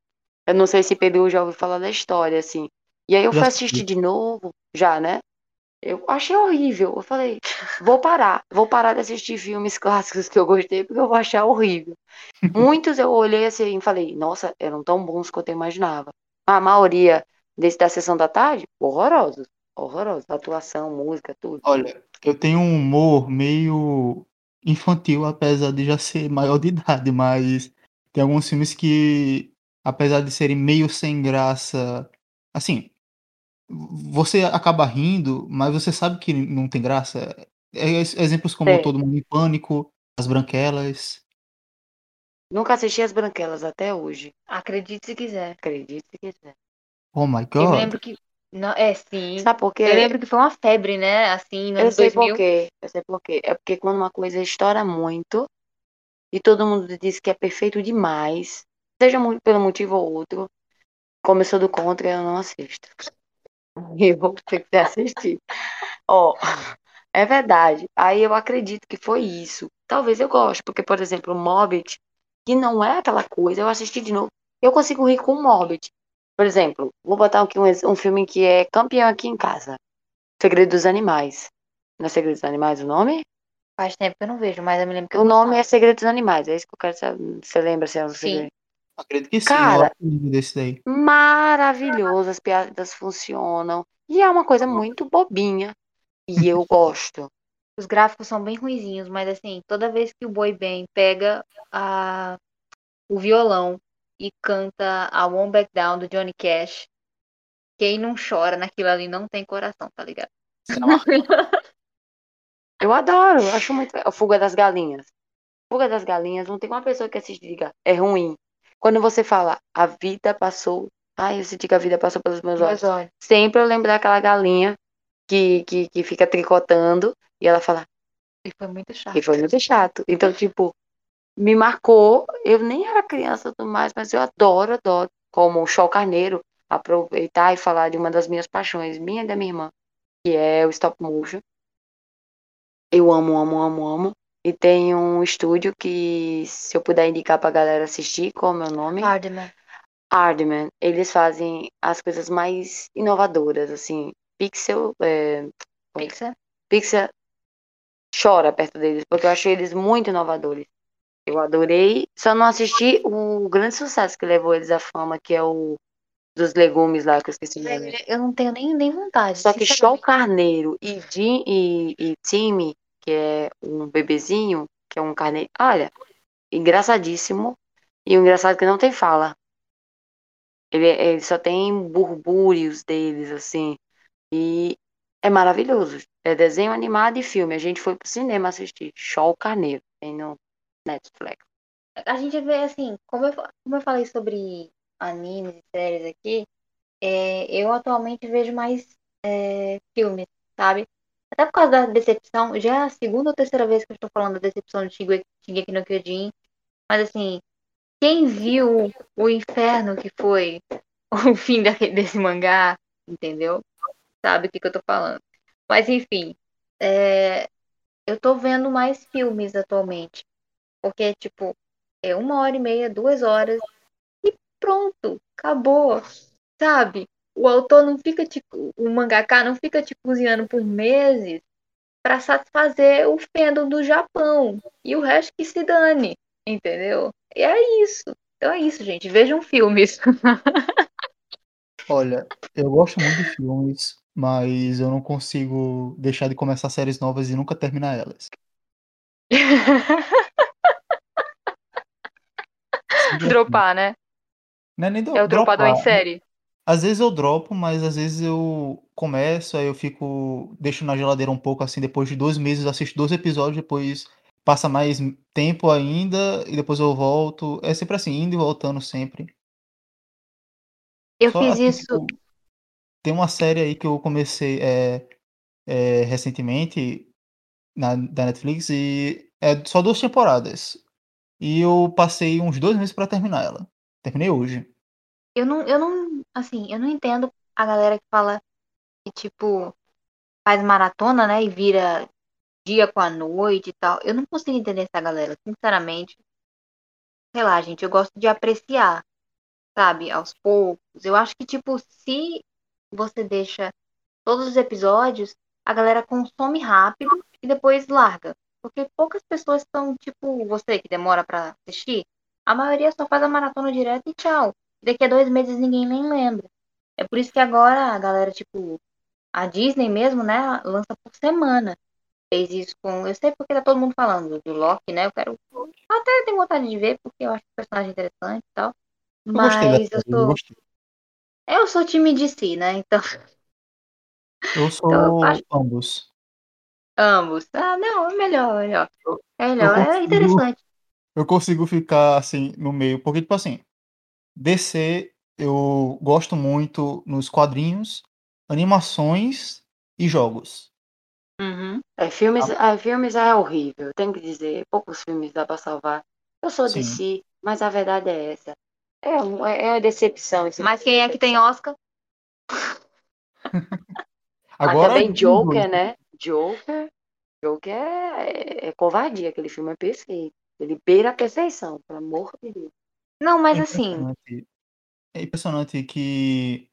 Eu não sei se Pedro já ouviu falar da história assim. E aí eu Já fui assisti. assistir de novo, já, né? Eu achei horrível. Eu falei, vou parar, vou parar de assistir filmes clássicos que eu gostei, porque eu vou achar horrível. Muitos eu olhei assim e falei, nossa, eram tão bons quanto eu imaginava. A maioria desse da sessão da tarde, horrorosos. Horrorosos. Atuação, música, tudo. Olha, eu tenho um humor meio infantil, apesar de já ser maior de idade, mas tem alguns filmes que, apesar de serem meio sem graça, assim, você acaba rindo, mas você sabe que não tem graça. É, ex- exemplos como Sei. Todo Mundo em Pânico, As Branquelas. Nunca assisti As Branquelas até hoje. Acredite se quiser. Acredite se quiser. Oh my Eu God. lembro que. Não, é, sim. Sabe por quê? Eu lembro que foi uma febre, né? Assim, no Eu sei 2000. por quê. Eu sei por quê. É porque quando uma coisa estoura muito e todo mundo diz que é perfeito demais, seja muito pelo motivo ou outro, como eu sou do contra, eu não assisto. Eu vou ter que assistir. Ó, é verdade. Aí eu acredito que foi isso. Talvez eu goste, porque, por exemplo, o Mobbit, que não é aquela coisa, eu assisti de novo, eu consigo rir com o Morbid. Por exemplo, vou botar aqui um, um filme que é campeão aqui em casa. Segredo dos Animais. Não é Segredo dos Animais o nome? Faz tempo que eu não vejo, mas eu me lembro que eu O nome é Segredo dos Animais, é isso que eu quero saber. Você lembra se é o Sim. segredo? Acredito que sim. Cara. lembro desse daí. Maravilhoso, as piadas funcionam. E é uma coisa muito bobinha. E eu gosto. Os gráficos são bem ruizinhos, mas assim, toda vez que o Boy Band pega a, o violão e canta a One Back Down do Johnny Cash, quem não chora naquilo ali não tem coração, tá ligado? Eu adoro, acho muito. A Fuga das Galinhas. Fuga das Galinhas, não tem uma pessoa que assiste e diga, é ruim. Quando você fala, a vida passou. Ai, eu senti que a vida passou pelos meus olhos. Olha, Sempre eu lembro daquela galinha que, que, que fica tricotando e ela fala, e foi muito chato. E foi muito chato. Então, tipo, me marcou. Eu nem era criança tudo mais, mas eu adoro, adoro. Como o Show Carneiro, aproveitar e falar de uma das minhas paixões, minha e da minha irmã, que é o stop motion. Eu amo, amo, amo, amo. E tem um estúdio que, se eu puder indicar pra galera assistir, qual é o meu nome? Hardman. Hardman. Eles fazem as coisas mais inovadoras, assim. Pixel, é, Pixar. Pixar chora perto deles, porque eu achei eles muito inovadores. Eu adorei, só não assisti o grande sucesso que levou eles à fama, que é o dos legumes lá, que eu esqueci nome. Eu não tenho nem, nem vontade. Só que. Show Carneiro e, Jim, e, e Timmy, que é um bebezinho, que é um carneiro, olha, engraçadíssimo, e o engraçado é que não tem fala. Ele, ele só tem burbúrios deles, assim, e é maravilhoso. É desenho animado e filme. A gente foi pro cinema assistir. Show Carneiro. Tem no Netflix. A gente vê assim, como eu, como eu falei sobre animes e séries aqui, é, eu atualmente vejo mais é, filmes, sabe? Até por causa da decepção, já é a segunda ou terceira vez que eu estou falando da decepção de Shingeki no Kyojin, mas assim, quem viu o inferno que foi o fim desse mangá, entendeu? Sabe o que, que eu tô falando. Mas enfim, é, eu tô vendo mais filmes atualmente. Porque, tipo, é uma hora e meia, duas horas e pronto, acabou. Sabe? O autor não fica te, o mangaka não fica te cozinhando por meses pra satisfazer o fandom do Japão. E o resto que se dane, entendeu? E é isso. Então é isso, gente. Vejam filmes. Olha, eu gosto muito de filmes, mas eu não consigo deixar de começar séries novas e nunca terminar elas. Dropar, né? Não é nem do- É o dropador em dropar. série. Às vezes eu dropo, mas às vezes eu começo, aí eu fico, deixo na geladeira um pouco assim, depois de dois meses assisto dois episódios, depois passa mais tempo ainda, e depois eu volto. É sempre assim, indo e voltando sempre. Eu Só fiz assim, isso. tipo, tem uma série aí que eu comecei é, é, recentemente na, da Netflix e é só duas temporadas. E eu passei uns dois meses pra terminar ela. Terminei hoje. Eu não, eu não, assim, eu não entendo a galera que fala que, tipo, faz maratona, né, e vira dia com a noite e tal. Eu não consigo entender essa galera, sinceramente. Sei lá, gente, eu gosto de apreciar, sabe, aos poucos. Eu acho que, tipo, se você deixa todos os episódios, a galera consome rápido e depois larga. Porque poucas pessoas estão, tipo, você que demora pra assistir, a maioria só faz a maratona direto e tchau. Daqui a dois meses ninguém nem lembra. É por isso que agora a galera, tipo, a Disney mesmo, né, lança por semana. Fez isso com. Eu sei porque tá todo mundo falando do Loki, né? Eu quero. eu Até tenho vontade de ver, porque eu acho o personagem interessante e tal. Eu gostei Mas eu série, eu sou. gostei. Eu sou time de si, né? Então, Eu Então, sou acho- ambos. ambos. Ah, não, é melhor, é melhor. É melhor, eu é consigo- interessante. Eu consigo ficar assim no meio, porque tipo assim, DC eu gosto muito nos quadrinhos, animações e jogos. Uhum. É, filmes, ah, filmes é horrível, tenho que dizer. Poucos filmes dá pra salvar. Eu sou Sim. de si, mas a verdade é essa. É, é uma decepção. esse Mas quem é que tem Oscar? Ah, Agora também os Joker, dois. né? Joker. Joker é, é covardia, aquele filme é perfeito. Ele beira a perfeição, pelo amor de Deus. Não, mas É assim. É impressionante que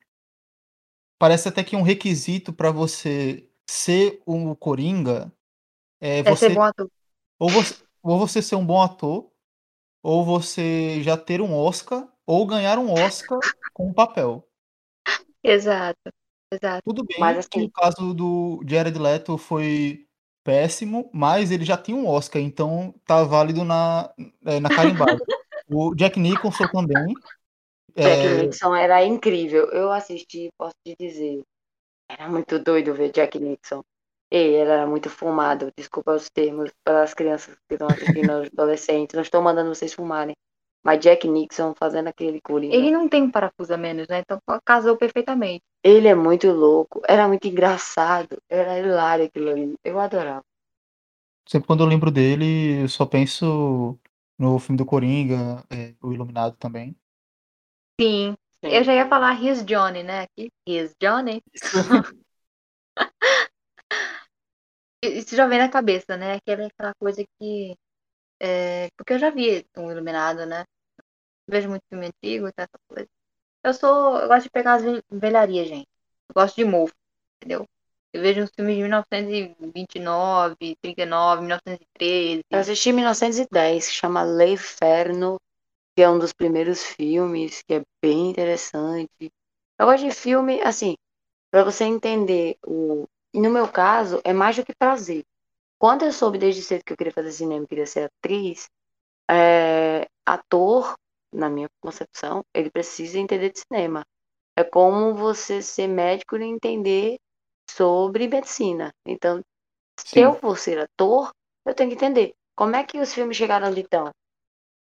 parece até que um requisito para você ser o Coringa é é ser você bom ator. ou você ou você ser um bom ator, ou você já ter um Oscar, ou ganhar um Oscar com o papel. Exato, exato. Tudo bem Mas, que assim- o caso do Jared Leto foi péssimo, mas ele já tinha um Oscar, então tá válido na eh, na carimbada. O Jack Nicholson também, Jack eh, Nixon era incrível. Eu assisti, posso te dizer. Era muito doido ver Jack Nixon. Ele era muito fumado. Desculpa os termos para as crianças que estão assistindo, os adolescentes. Não estou mandando vocês fumarem. Mas Jack Nixon fazendo aquele coringa. Ele não tem um parafuso a menos, né? Então casou perfeitamente. Ele é muito louco. Era muito engraçado. Era hilário aquilo ali. Eu adorava. sempre quando eu lembro dele, eu só penso no filme do Coringa, eh, O Iluminado também. Sim. Eu já ia falar Here's Johnny, né? Aqui. Here's Johnny. Isso já vem na cabeça, né? Aquela, aquela coisa que. é, porque eu já vi um Iluminado, né? Vejo muito filme antigo e tal, essa coisa. Eu sou. Eu gosto de pegar as vel- velharias, gente. Eu gosto de mofo, entendeu? Eu vejo uns filmes de 1929, 39, 1913. Eu assisti em 1910, que chama L'Inferno, que é um dos primeiros filmes, que é bem interessante. Eu gosto de filme, assim, para você entender o. No meu caso, é mais do que prazer. Quando eu soube desde cedo que eu queria fazer cinema, queria ser atriz, é, ator, na minha concepção, ele precisa entender de cinema. É como você ser médico e entender sobre medicina. Então, se Sim. eu vou ser ator, eu tenho que entender como é que os filmes chegaram onde estão.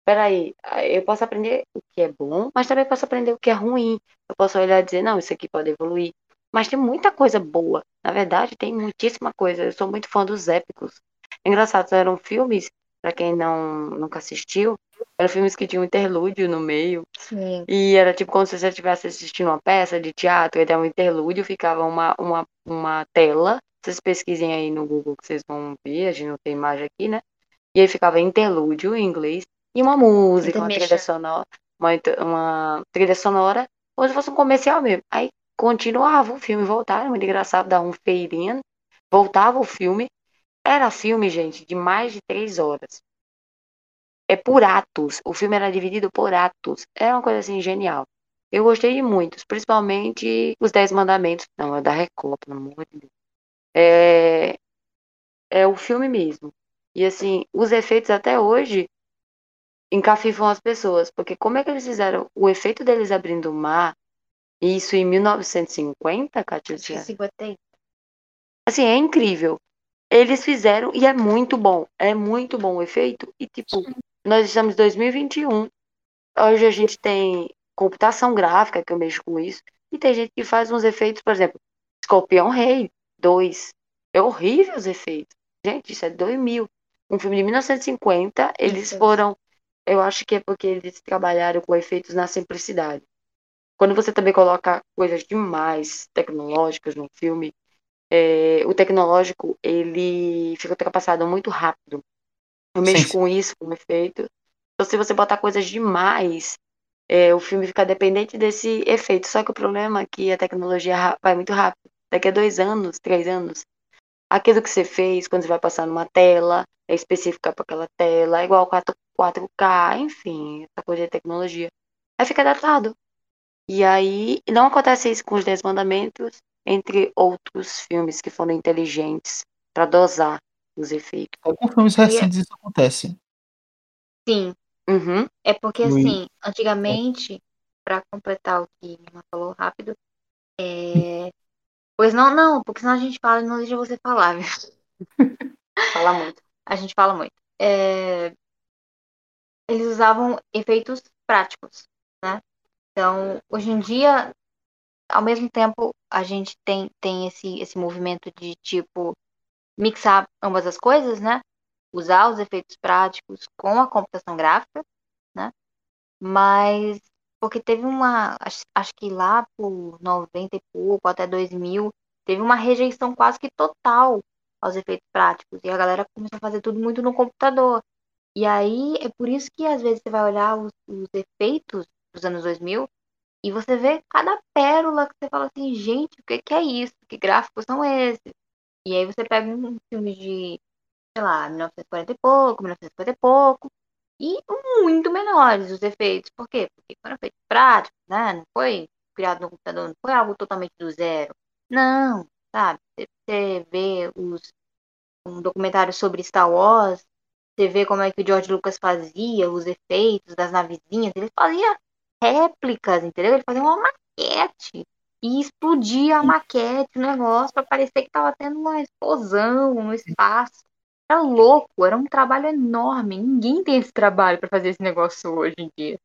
Peraí, eu posso aprender o que é bom, mas também posso aprender o que é ruim. Eu posso olhar e dizer, não, isso aqui pode evoluir. Mas tem muita coisa boa. Na verdade, tem muitíssima coisa. Eu sou muito fã dos épicos. Engraçado, eram filmes, para quem não nunca assistiu, eram filmes que tinham interlúdio no meio. Sim. E era tipo como se você estivesse assistindo uma peça de teatro, e um interlúdio, ficava uma, uma, uma tela. Vocês pesquisem aí no Google que vocês vão ver, a gente não tem imagem aqui, né? E aí ficava interlúdio em inglês e uma música, uma trilha sonora, uma, uma trilha sonora, como se fosse um comercial mesmo. Aí continuava o filme, voltava, muito engraçado, dava um fade-in, voltava o filme. Era filme, gente, de mais de três horas. É por atos. O filme era dividido por atos. Era uma coisa assim genial. Eu gostei de muitos, principalmente os Dez Mandamentos. Não, é da Record, pelo amor de Deus. É, é o filme mesmo. E assim, os efeitos até hoje encafifam as pessoas, porque como é que eles fizeram o efeito deles abrindo o mar, isso em 1950, Catiucia? 50. Assim, é incrível. Eles fizeram e é muito bom. É muito bom o efeito. E, tipo, nós estamos em 2021. Hoje a gente tem computação gráfica, que eu mexo com isso. E tem gente que faz uns efeitos, por exemplo, Escorpião Rei 2. É horrível os efeitos. Gente, isso é 2000. Um filme de 1950, eles foram. Eu acho que é porque eles trabalharam com efeitos na simplicidade. Quando você também coloca coisas demais tecnológicas no filme, é, o tecnológico ele fica ultrapassado muito rápido. Eu Sim, mexo sim. com isso, com efeito. Então, se você botar coisas demais, é, o filme fica dependente desse efeito. Só que o problema é que a tecnologia vai muito rápido. Daqui a dois anos, três anos, aquilo que você fez quando você vai passar numa tela é específica para aquela tela, é igual 4, 4K, enfim, essa coisa de tecnologia. Aí fica datado. E aí, não acontece isso com os Dez Mandamentos, entre outros filmes que foram inteligentes para dosar os efeitos. Com filmes recentes isso acontece. Sim. Uhum. É porque, Ui. assim, antigamente, pra completar o que irmã falou rápido, é... Pois não, não, porque senão a gente fala e não deixa você falar, viu? Fala muito. A gente fala muito. É, Eles usavam efeitos práticos, né? Então, hoje em dia, ao mesmo tempo, a gente tem, tem esse, esse movimento de, tipo, mixar ambas as coisas, né? Usar os efeitos práticos com a computação gráfica, né? Mas, porque teve uma, acho, acho que lá por 90 e pouco, até 2000, teve uma rejeição quase que total aos efeitos práticos. E a galera começou a fazer tudo muito no computador. E aí é por isso que às vezes você vai olhar os, os efeitos dos anos 2000 e você vê cada pérola que você fala assim, gente, o que, que é isso? Que gráficos são esses? E aí você pega um filme de, sei lá, 1940 e pouco, 1950 e pouco, e muito menores os efeitos. Por quê? Porque foram feitos práticos, né? Não foi criado no computador, não foi algo totalmente do zero. Não, sabe? Você vê os, um documentário sobre Star Wars, você vê como é que o George Lucas fazia os efeitos das navezinhas, ele fazia réplicas, entendeu? Ele fazia uma maquete e explodia a maquete, o negócio, para parecer que tava tendo uma explosão no espaço. Era louco, era um trabalho enorme. Ninguém tem esse trabalho para fazer esse negócio hoje em dia.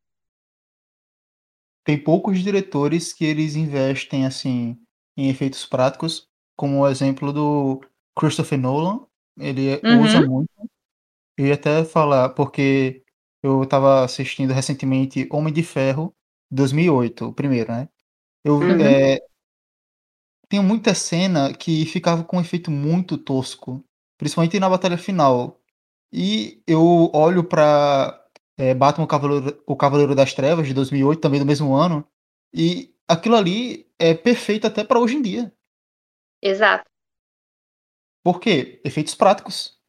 Tem poucos diretores que eles investem assim em efeitos práticos, como o exemplo do Christopher Nolan. Ele Uhum. usa muito. Eu ia até falar, porque eu estava assistindo recentemente Homem de Ferro 2008, o primeiro, né? Eu Uhum. é, tenho muita cena que ficava com um efeito muito tosco, principalmente na batalha final. E eu olho pra é, Batman o Cavaleiro, o Cavaleiro das Trevas de 2008, também do mesmo ano, e aquilo ali é perfeito até pra hoje em dia. Exato, Por quê? Efeitos práticos.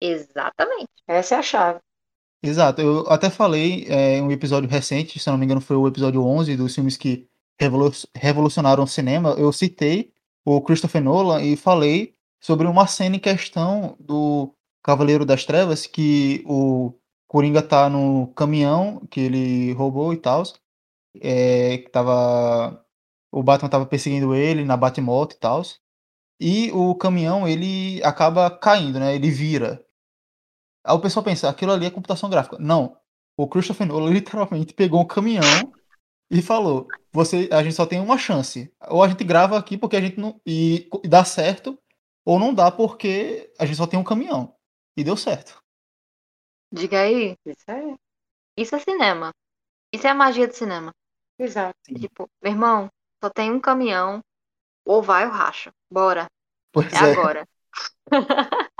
exatamente. Essa é a chave. Exato, eu até falei é, em um episódio recente, se não me engano foi o episódio 11 dos filmes que revolucionaram o cinema, eu citei o Christopher Nolan e falei sobre uma cena em questão do Cavaleiro das Trevas, que o Coringa tá no caminhão que ele roubou e tal, é, que tava, o Batman tava perseguindo ele na Batmoto e tal, e o caminhão ele acaba caindo, né, ele vira, Aí o pessoal pensa, aquilo ali é computação gráfica. Não. O Christopher Nolan literalmente pegou um caminhão e falou: você, a gente só tem uma chance. Ou a gente grava aqui porque a gente não. E, e dá certo, ou não dá porque a gente só tem um caminhão. E deu certo. Diga aí, Isso é. isso é cinema. Isso é a magia do cinema. Exato. Tipo, meu irmão, só tem um caminhão, ou vai ou racha. Bora, Pois é é. agora.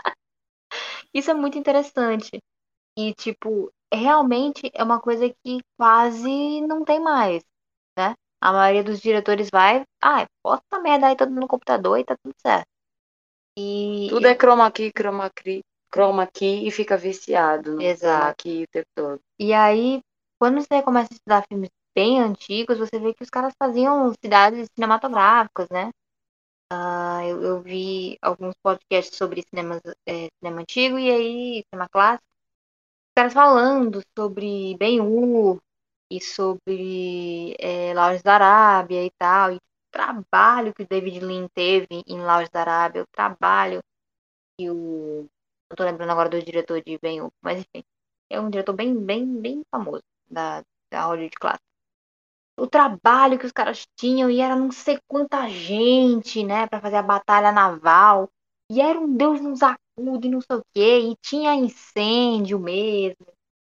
Isso é muito interessante. E, tipo, realmente é uma coisa que quase não tem mais, né? A maioria dos diretores vai, ah, bota essa merda aí todo no computador e tá tudo certo. E Tudo é chroma key, chroma key, chroma key e fica viciado no Exato. key o tempo todo. E aí, quando você começa a estudar filmes bem antigos, você vê que os caras faziam cidades cinematográficas, né? Ah, eu, eu vi alguns podcasts sobre cinemas, é, cinema antigo e aí, cinema clássico, os caras falando sobre Ben-Hur e sobre é, da Arábia e tal, e o trabalho que o David Lean teve em Lawrence da Arábia, o trabalho que o... Não tô lembrando agora do diretor de Ben-Hur, mas enfim, é um diretor bem, bem, bem famoso da, da Hollywood clássica. O trabalho que os caras tinham e era não sei quanta gente, né, pra fazer a batalha naval. E era um Deus nos acude, não sei o quê, e tinha incêndio mesmo.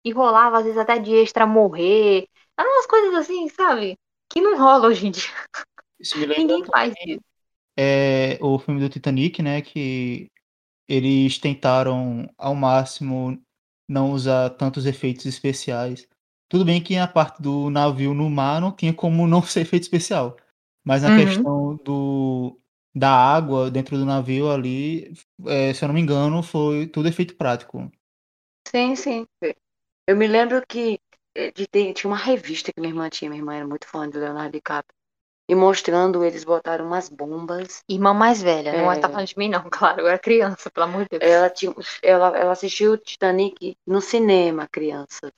E rolava às vezes até de extra morrer. Eram umas coisas assim, sabe? Que não rola hoje em dia. Isso me lembra Ninguém faz isso. é, o filme do Titanic, né? Que eles tentaram ao máximo não usar tantos efeitos especiais. Tudo bem que a parte do navio no mar não tinha como não ser efeito especial. Mas na Uhum. questão do, da água dentro do navio ali, é, se eu não me engano, foi tudo efeito prático. Sim, sim. Eu me lembro que eh, de ter- tinha uma revista que minha irmã tinha, minha irmã era muito fã de Leonardo DiCaprio. E mostrando, eles botaram umas bombas. Irmã mais velha, não É. tá falando de mim, não, claro. Eu era criança, pelo amor de Deus. Ela, tinha, ela, ela assistiu o Titanic no cinema, crianças.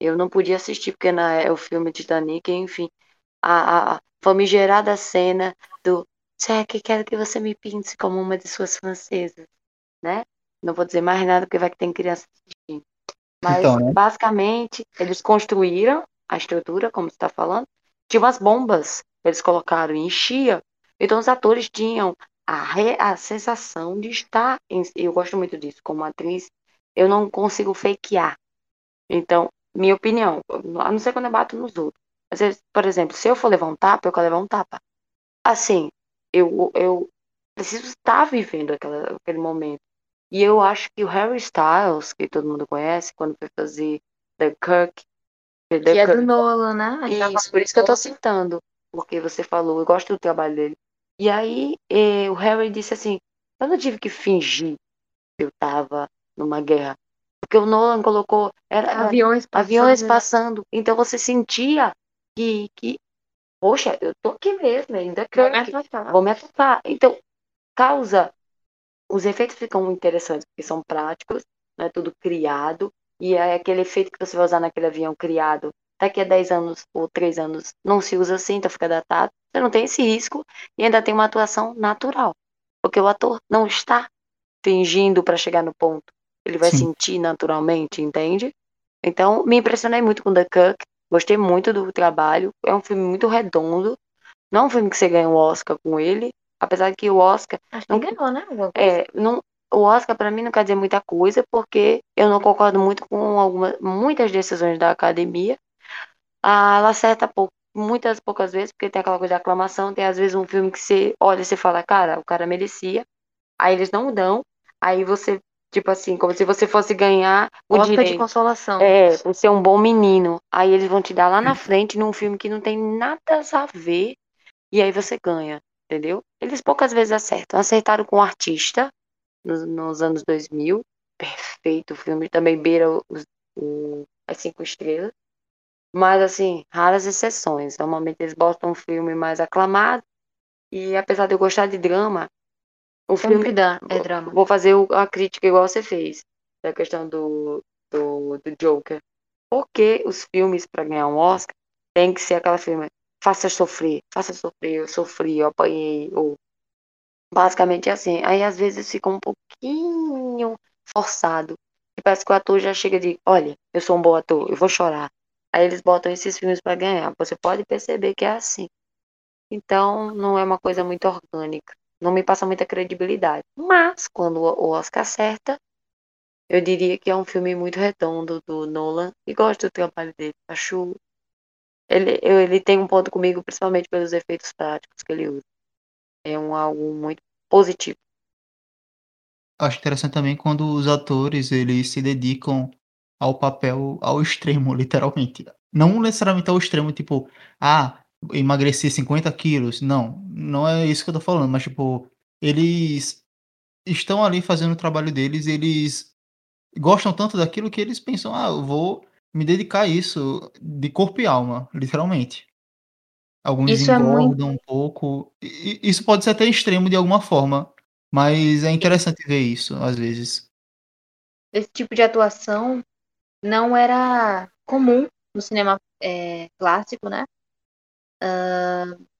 Eu não podia assistir, porque na, é o filme Titanic, enfim. A, a, a famigerada cena do Jack, quero que você me pinte como uma de suas francesas, né? Não vou dizer mais nada, porque vai que tem criança. Mas, Então, né? basicamente, eles construíram a estrutura, como você está falando. Tinha umas bombas, eles colocaram e enchia. Então, os atores tinham a, re- a sensação de estar. Em, eu gosto muito disso, como atriz, eu não consigo fakear. Então, minha opinião, a não ser quando eu bato nos outros. Às vezes, por exemplo, se eu for levar um tapa, eu quero levar um tapa. Assim, eu, eu preciso estar vivendo aquela, aquele momento. E eu acho que o Harry Styles, que todo mundo conhece, quando foi fazer The Kirk. The que Kirk, é do Nolan, né? Isso, por isso que eu tô citando. Porque você falou, eu gosto do trabalho dele. E aí eh, o Harry disse assim, eu não tive que fingir que eu tava numa guerra. Porque o Nolan colocou era, aviões passando. Aviões passando. Então você sentia que, que poxa, eu tô aqui mesmo, ainda me atacar. Vou me atacar. Então, causa. Os efeitos ficam interessantes, porque são práticos, não é tudo criado. E é aquele efeito que você vai usar naquele avião criado daqui a 10 anos ou 3 anos não se usa assim, então fica datado. Você não tem esse risco e ainda tem uma atuação natural. Porque o ator não está fingindo para chegar no ponto. Ele vai Sim. sentir naturalmente, entende? Então, me impressionei muito com The Cook. Gostei muito do trabalho. É um filme muito redondo. Não é um filme que você ganha um Oscar com ele. Apesar que o Oscar. Acho não, que ganhou, né? É, não, o Oscar para mim não quer dizer muita coisa, porque eu não concordo muito com algumas, muitas decisões da academia. Ah, ela acerta pouco, muitas poucas vezes, porque tem aquela coisa de aclamação, tem às vezes um filme que você olha e você fala, cara, o cara merecia. Aí eles não dão, aí você, tipo assim, como se você fosse ganhar o Oscar direito. de consolação. É, por ser um bom menino. Aí eles vão te dar lá na frente num filme que não tem nada a ver, e aí você ganha, entendeu? Eles poucas vezes acertam. Acertaram com o artista, nos, nos anos 2000. Perfeito, o filme também beira os, o, as cinco estrelas. Mas, assim, raras exceções. Normalmente eles botam um filme mais aclamado. E apesar de eu gostar de drama, o filme. dá, é drama. Vou fazer a crítica igual você fez. Da questão do, do, do Joker. Porque os filmes, para ganhar um Oscar, tem que ser aquela filme. Faça sofrer, faça sofrer, eu sofri, eu apanhei, ou Basicamente é assim. Aí às vezes fica um pouquinho forçado. E parece que o ator já chega de, olha, eu sou um bom ator, eu vou chorar. Aí eles botam esses filmes para ganhar. Você pode perceber que é assim. Então, não é uma coisa muito orgânica. Não me passa muita credibilidade. Mas, quando o Oscar acerta, eu diria que é um filme muito redondo do Nolan. E gosto do trabalho dele. Acho. Ele, ele tem um ponto comigo, principalmente pelos efeitos práticos que ele usa é um algo muito positivo. Acho interessante também quando os atores eles se dedicam ao papel ao extremo, literalmente. Não necessariamente ao extremo, tipo, ah, emagreci 50 quilos. Não, não é isso que eu tô falando, mas tipo, eles estão ali fazendo o trabalho deles, eles gostam tanto daquilo que eles pensam, ah, eu vou me dedicar a isso de corpo e alma, literalmente. Alguns Isso é muito um pouco. E isso pode ser até extremo de alguma forma, mas é interessante ver isso às vezes. Esse tipo de atuação não era comum no cinema é, clássico, né?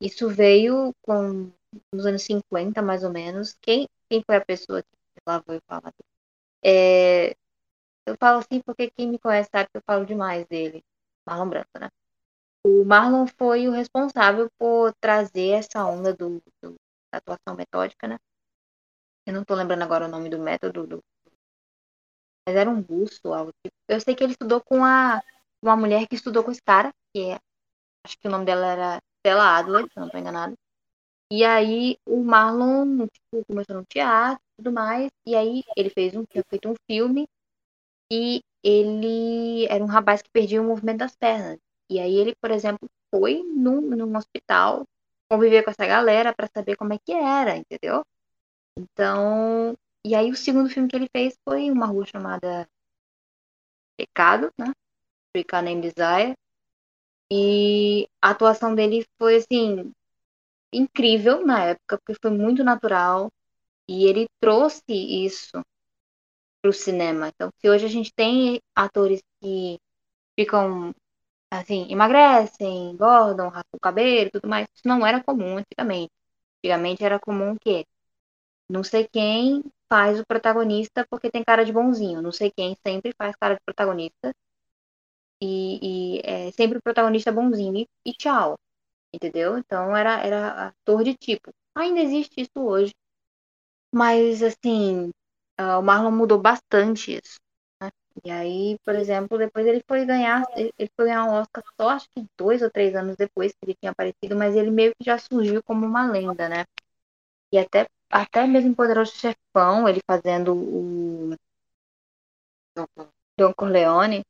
isso veio com nos anos 50, mais ou menos. Quem, quem foi a pessoa que lá vou falar? É, eu falo assim porque quem me conhece sabe que eu falo demais dele. Marlon Brando, né? o Marlon foi o responsável por trazer essa onda do, do da atuação metódica, né? Eu não estou lembrando agora o nome do método, do, mas era um busto, algo tipo. Eu sei que ele estudou com a, uma mulher que estudou com esse cara, que é, acho que o nome dela era Stella Adler, se não estou enganado. E aí o Marlon tipo, começou no teatro e tudo mais, e aí ele fez um, tinha feito um filme e ele era um rapaz que perdia o movimento das pernas. E aí ele, por exemplo, foi num, num hospital conviver com essa galera para saber como é que era, entendeu? Então, e aí o segundo filme que ele fez foi uma rua chamada Pecado, né? Africa Name Desire. E a atuação dele foi assim incrível na época, porque foi muito natural e ele trouxe isso para o cinema. Então, se hoje a gente tem atores que ficam assim, emagrecem, engordam, raspam o cabelo tudo mais. Isso não era comum antigamente. Antigamente era comum que não sei quem faz o protagonista porque tem cara de bonzinho. Não sei quem sempre faz cara de protagonista. E, e é sempre o protagonista bonzinho. E, e tchau. Entendeu? Então era, era ator de tipo. Ainda existe isso hoje. Mas, assim, uh, o Marlon mudou bastante isso. E aí, por exemplo, depois ele foi ganhar, ele foi ganhar um Oscar só acho que dois ou três anos depois que ele tinha aparecido, mas ele meio que já surgiu como uma lenda, né? E até até mesmo Poderoso Chefão, ele fazendo o Don Corleone,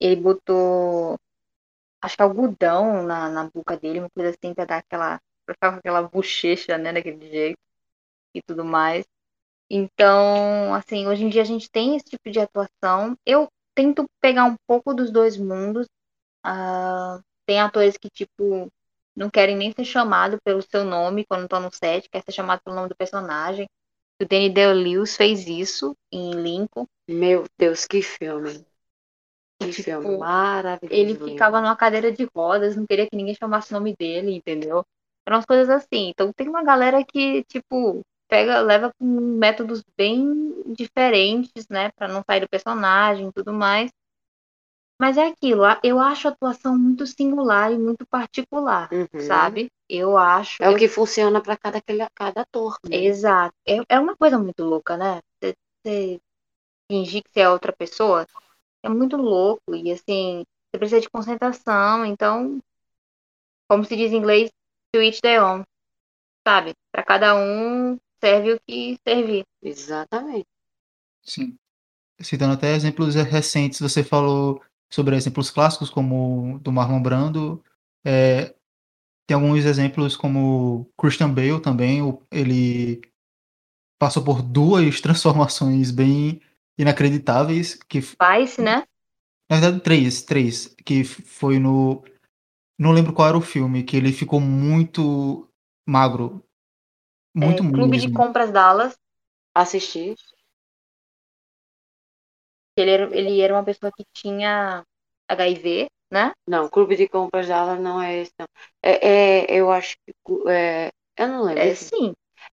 ele botou, acho que algodão na, na boca dele, uma coisa assim, pra dar aquela, pra ficar com aquela bochecha, né, daquele jeito e tudo mais. Então, assim, hoje em dia a gente tem esse tipo de atuação. Eu tento pegar um pouco dos dois mundos. Uh, tem atores que, tipo, não querem nem ser chamado pelo seu nome quando estão no set, quer ser chamado pelo nome do personagem. O Danny DeLewis fez isso em Lincoln. Meu Deus, que filme. Que tipo, filme maravilhoso. Ele ficava numa cadeira de rodas, não queria que ninguém chamasse o nome dele, entendeu? Eram umas coisas assim. Então tem uma galera que, tipo, pega, leva com métodos bem diferentes, né, para não sair do personagem e tudo mais. Mas é aquilo, eu acho a atuação muito singular e muito particular, uhum. sabe? Eu acho. É eu... o que funciona para cada, cada ator. Né? Exato. É, é uma coisa muito louca, né? Você, você fingir que você é outra pessoa é muito louco. E assim, você precisa de concentração. Então, como se diz em inglês, to each their own. Sabe? Para cada um serve o que servir. Exatamente. Sim. Citando até exemplos recentes, você falou sobre exemplos clássicos como do Marlon Brando. É, tem alguns exemplos como Christian Bale também, ele passou por duas transformações bem inacreditáveis. Que, Vice, né? Na verdade, três, três, que foi no... Não lembro qual era o filme, que ele ficou muito magro. Muito é, Clube mesmo. de Compras Dallas. Assisti. Ele era, ele era uma pessoa que tinha HIV, né? Não, Clube de Compras Dallas não é esse, não. É, é eu acho que. É, eu não lembro. É sim.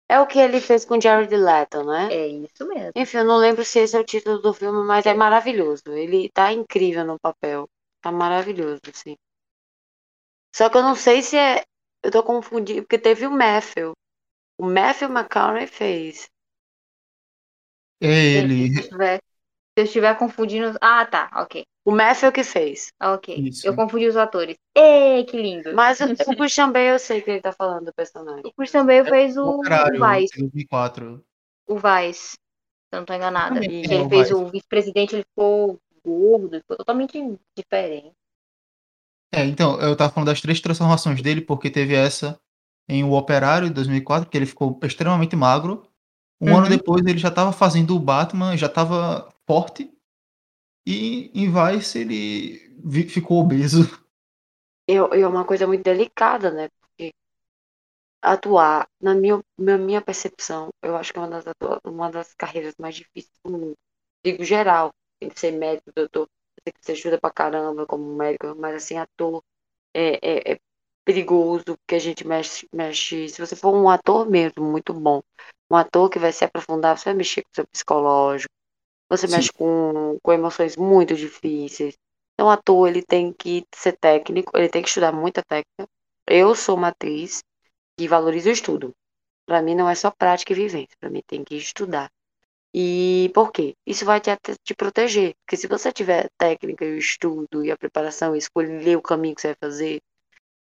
É o que ele fez com Jared Leto, né? É isso mesmo. Enfim, eu não lembro se esse é o título do filme, mas é maravilhoso. Ele tá incrível no papel. Tá maravilhoso, assim. Só que eu não sei se é. Eu tô confundindo, porque teve o Matthew. O Matthew McConaughey fez. É ele. Se eu estiver confundindo. Ah, tá, ok. O Matthew que fez. Ok. Isso. Eu confundi os atores. Ei, que lindo. Mas o, o Christian Bale eu sei que ele tá falando do personagem. O Christian Bale fez o, caralho, o Vice. 2004. O Vice. Se eu não tô enganada. E ele fez o vice-presidente, ele ficou gordo, ficou totalmente diferente. É, então, eu tava falando das três transformações dele, porque teve essa em O Operário, de 2004, que ele ficou extremamente magro. Um uhum. ano depois ele já tava fazendo o Batman, já tava forte. E em Vice ele ficou obeso. E é uma coisa muito delicada, né? Porque atuar, na minha, na minha percepção, eu acho que é uma das, uma das carreiras mais difíceis do mundo. Digo geral, tem que ser médico, doutor, tem que ser ajuda pra caramba como médico, mas assim, ator é, é, é perigoso, porque a gente mexe, mexe. Se você for um ator mesmo, muito bom, um ator que vai se aprofundar, você vai mexer com o seu psicológico, você Sim. mexe com, com emoções muito difíceis. Então, o ator, ele tem que ser técnico, ele tem que estudar muita técnica. Eu sou uma atriz que valoriza o estudo. Para mim, não é só prática e vivência. Para mim, tem que estudar. E por quê? Isso vai te, te proteger. Porque se você tiver técnica e o estudo e a preparação, escolher o caminho que você vai fazer,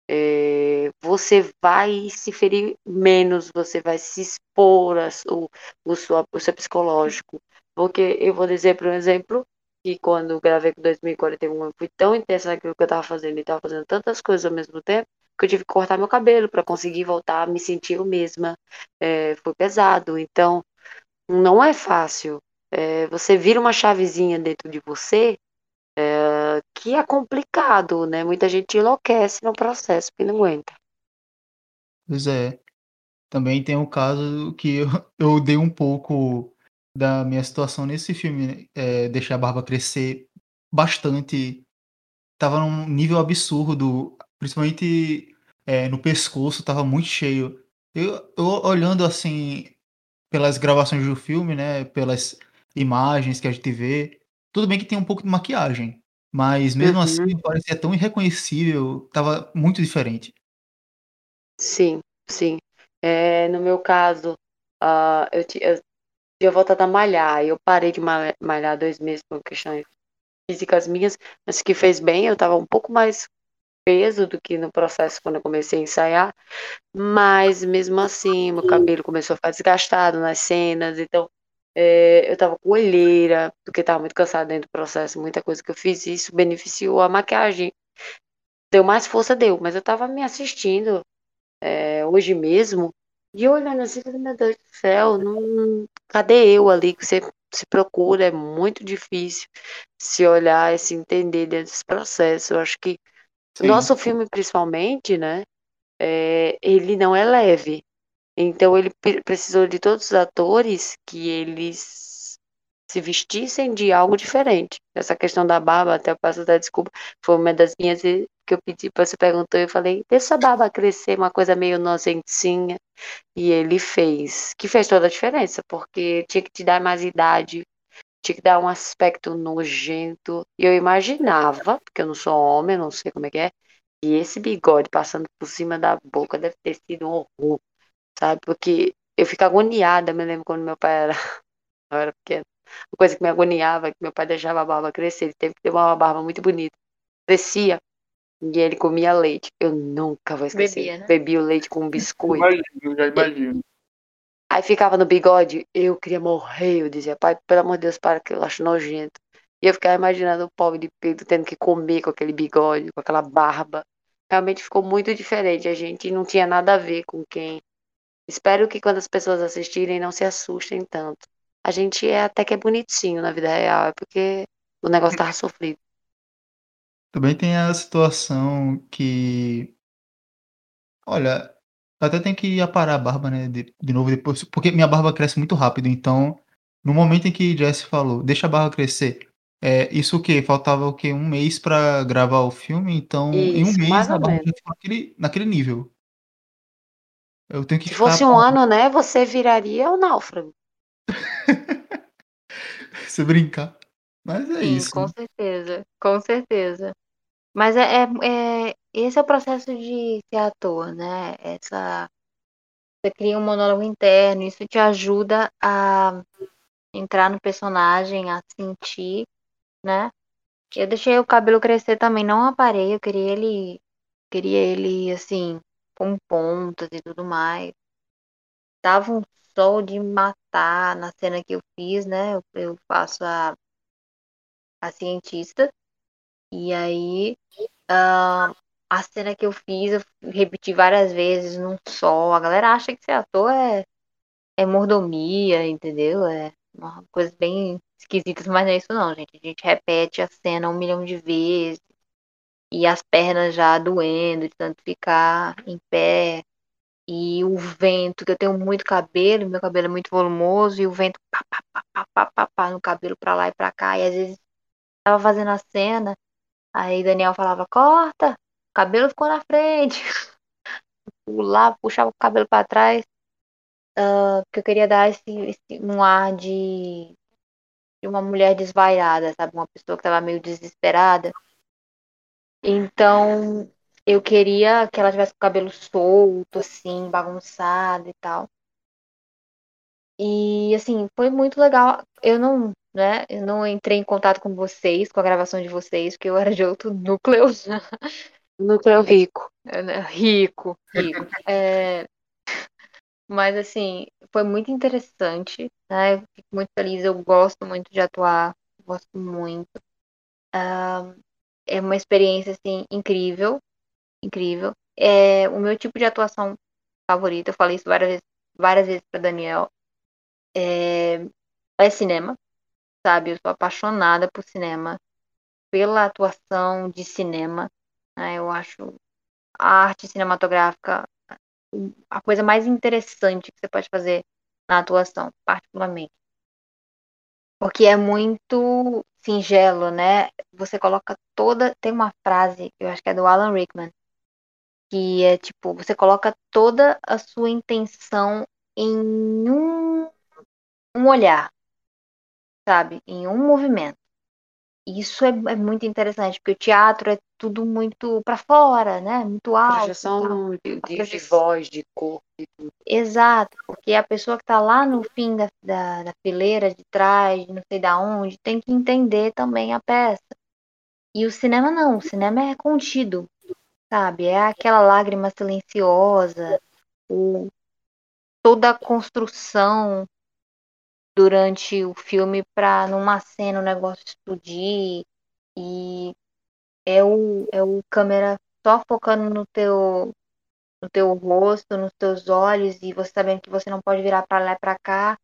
é, você vai se ferir menos, você vai se expor a, o, o, sua, o seu psicológico. Porque eu vou dizer, por exemplo, que quando gravei com 2041 eu fui tão intensa naquilo que eu tava fazendo e tava fazendo tantas coisas ao mesmo tempo que eu tive que cortar meu cabelo para conseguir voltar a me sentir eu mesma. É, foi pesado. Então, não é fácil. É, você vira uma chavezinha dentro de você é, que é complicado, né? Muita gente enlouquece no processo porque não aguenta. Pois é. Também tem um caso que eu, eu dei um pouco da minha situação nesse filme, é, deixar a barba crescer bastante. Tava num nível absurdo, principalmente é, no pescoço, tava muito cheio. Eu, eu, olhando assim, pelas gravações do filme, né, pelas imagens que a gente vê, tudo bem que tem um pouco de maquiagem, mas mesmo assim, uhum. assim parecia tão irreconhecível, tava muito diferente. Sim, sim. É, no meu caso, uh, eu, eu eu voltado a malhar. Eu parei de malhar dois meses por questões físicas minhas, mas que fez bem. Eu tava um pouco mais peso do que no processo quando eu comecei a ensaiar, mas mesmo assim, meu cabelo começou a ficar desgastado nas cenas, então é, eu tava com olheira, porque tava muito cansada dentro do processo, muita coisa que eu fiz, e isso beneficiou a maquiagem. Deu mais força, deu, mas eu tava me assistindo é, hoje mesmo, e olhando assim, meu Deus do céu, não, cadê eu ali que você se procura? É muito difícil se olhar e se entender dentro desse processo. Eu acho que Sim. nosso filme, principalmente, né? É, ele não é leve. Então ele precisou de todos os atores que eles se vestissem de algo diferente. Essa questão da barba, até eu peço da desculpa, foi uma das minhas que eu pedi você perguntou, eu falei, deixa a barba crescer, uma coisa meio nojentinha. E ele fez, que fez toda a diferença, porque tinha que te dar mais idade, tinha que dar um aspecto nojento. E eu imaginava, porque eu não sou homem, não sei como é que é, e esse bigode passando por cima da boca deve ter sido um horror, sabe? Porque eu fico agoniada, me lembro quando meu pai era, eu era pequeno. Uma coisa que me agoniava, que meu pai deixava a barba crescer, ele teve que ter uma barba muito bonita. Crescia, e ele comia leite. Eu nunca vou esquecer. Bebia, né? Bebia o leite com um biscoito. Imagino, já imagino. Aí ficava no bigode, eu queria morrer. Eu dizia, pai, pelo amor de Deus, para que eu acho nojento. E eu ficava imaginando o pobre de Pedro tendo que comer com aquele bigode, com aquela barba. Realmente ficou muito diferente. A gente não tinha nada a ver com quem. Espero que quando as pessoas assistirem não se assustem tanto. A gente é até que é bonitinho na vida real, é porque o negócio tava sofrido. Também tem a situação que. Olha, até tem que aparar a barba, né? De, de novo depois. Porque minha barba cresce muito rápido. Então, no momento em que Jesse falou, deixa a barba crescer. É, isso o quê? Faltava o quê? Um mês pra gravar o filme, então em um Isso, mês a barba já ficou naquele, naquele nível. Eu tenho que Se fosse um ano, né, você viraria o náufrago. se brincar. Mas é Sim, isso. com né? certeza, com certeza. Mas é, é, é- esse é o processo de ser ator, né? Essa, você cria um monólogo interno, isso te ajuda a entrar no personagem, a sentir, né? Eu deixei o cabelo crescer também, não aparei, eu queria ele, queria ele assim, com pontas e tudo mais. Tava um sol de matar na cena que eu fiz, né? Eu, eu faço a, a cientista. E aí, ah, a cena que eu fiz, eu repeti várias vezes num sol. A galera acha que ser ator é, é mordomia, entendeu? É uma coisa bem esquisita, mas não é isso não, gente. A gente repete a cena um milhão de vezes. E as pernas já doendo, de tanto ficar em pé. E o vento, que eu tenho muito cabelo, meu cabelo é muito volumoso, e o vento pá, pá, pá, pá, pá, pá, pá, no cabelo pra lá e pra cá. E às vezes tava fazendo a cena, aí Daniel falava, corta, o cabelo ficou na frente. Pulava, puxava o cabelo pra trás, ah, porque eu queria dar esse, esse- um ar de, de uma mulher desvairada, sabe? Uma pessoa que tava meio desesperada. Então, eu queria que ela tivesse o cabelo solto, assim, bagunçado e tal. E assim, foi muito legal. Eu não, né, eu não entrei em contato com vocês, com a gravação de vocês, porque eu era de outro núcleo. Núcleo rico. né, Rico, rico. É, mas assim, foi muito interessante, né? Eu fico muito feliz, eu gosto muito de atuar, gosto muito. Ah, é uma experiência assim incrível, incrível. É o meu tipo de atuação favorita. Eu falei isso várias vezes, várias vezes para Daniel. É, é cinema, sabe? Eu sou apaixonada por cinema, pela atuação de cinema. né? Eu acho a arte cinematográfica a coisa mais interessante que você pode fazer na atuação, particularmente. Porque é muito singelo, né? Você coloca toda. Tem uma frase, eu acho que é do Alan Rickman, que é tipo: você coloca toda a sua intenção em um, um olhar, sabe? Em um movimento. Isso é, é muito interessante, porque o teatro é tudo muito pra fora, né? Muito alto. Projeção de, de, de voz, de corpo. de tudo. Exato, porque a pessoa que está lá no fim da, da, da fileira de trás, não sei da onde, tem que entender também a peça. E o cinema não, o cinema é contido. sabe? É aquela lágrima silenciosa, o, toda a construção durante o filme para numa cena o negócio explodir e é o, é o câmera só focando no teu no teu rosto, nos teus olhos e você sabendo que você não pode virar para lá e para cá,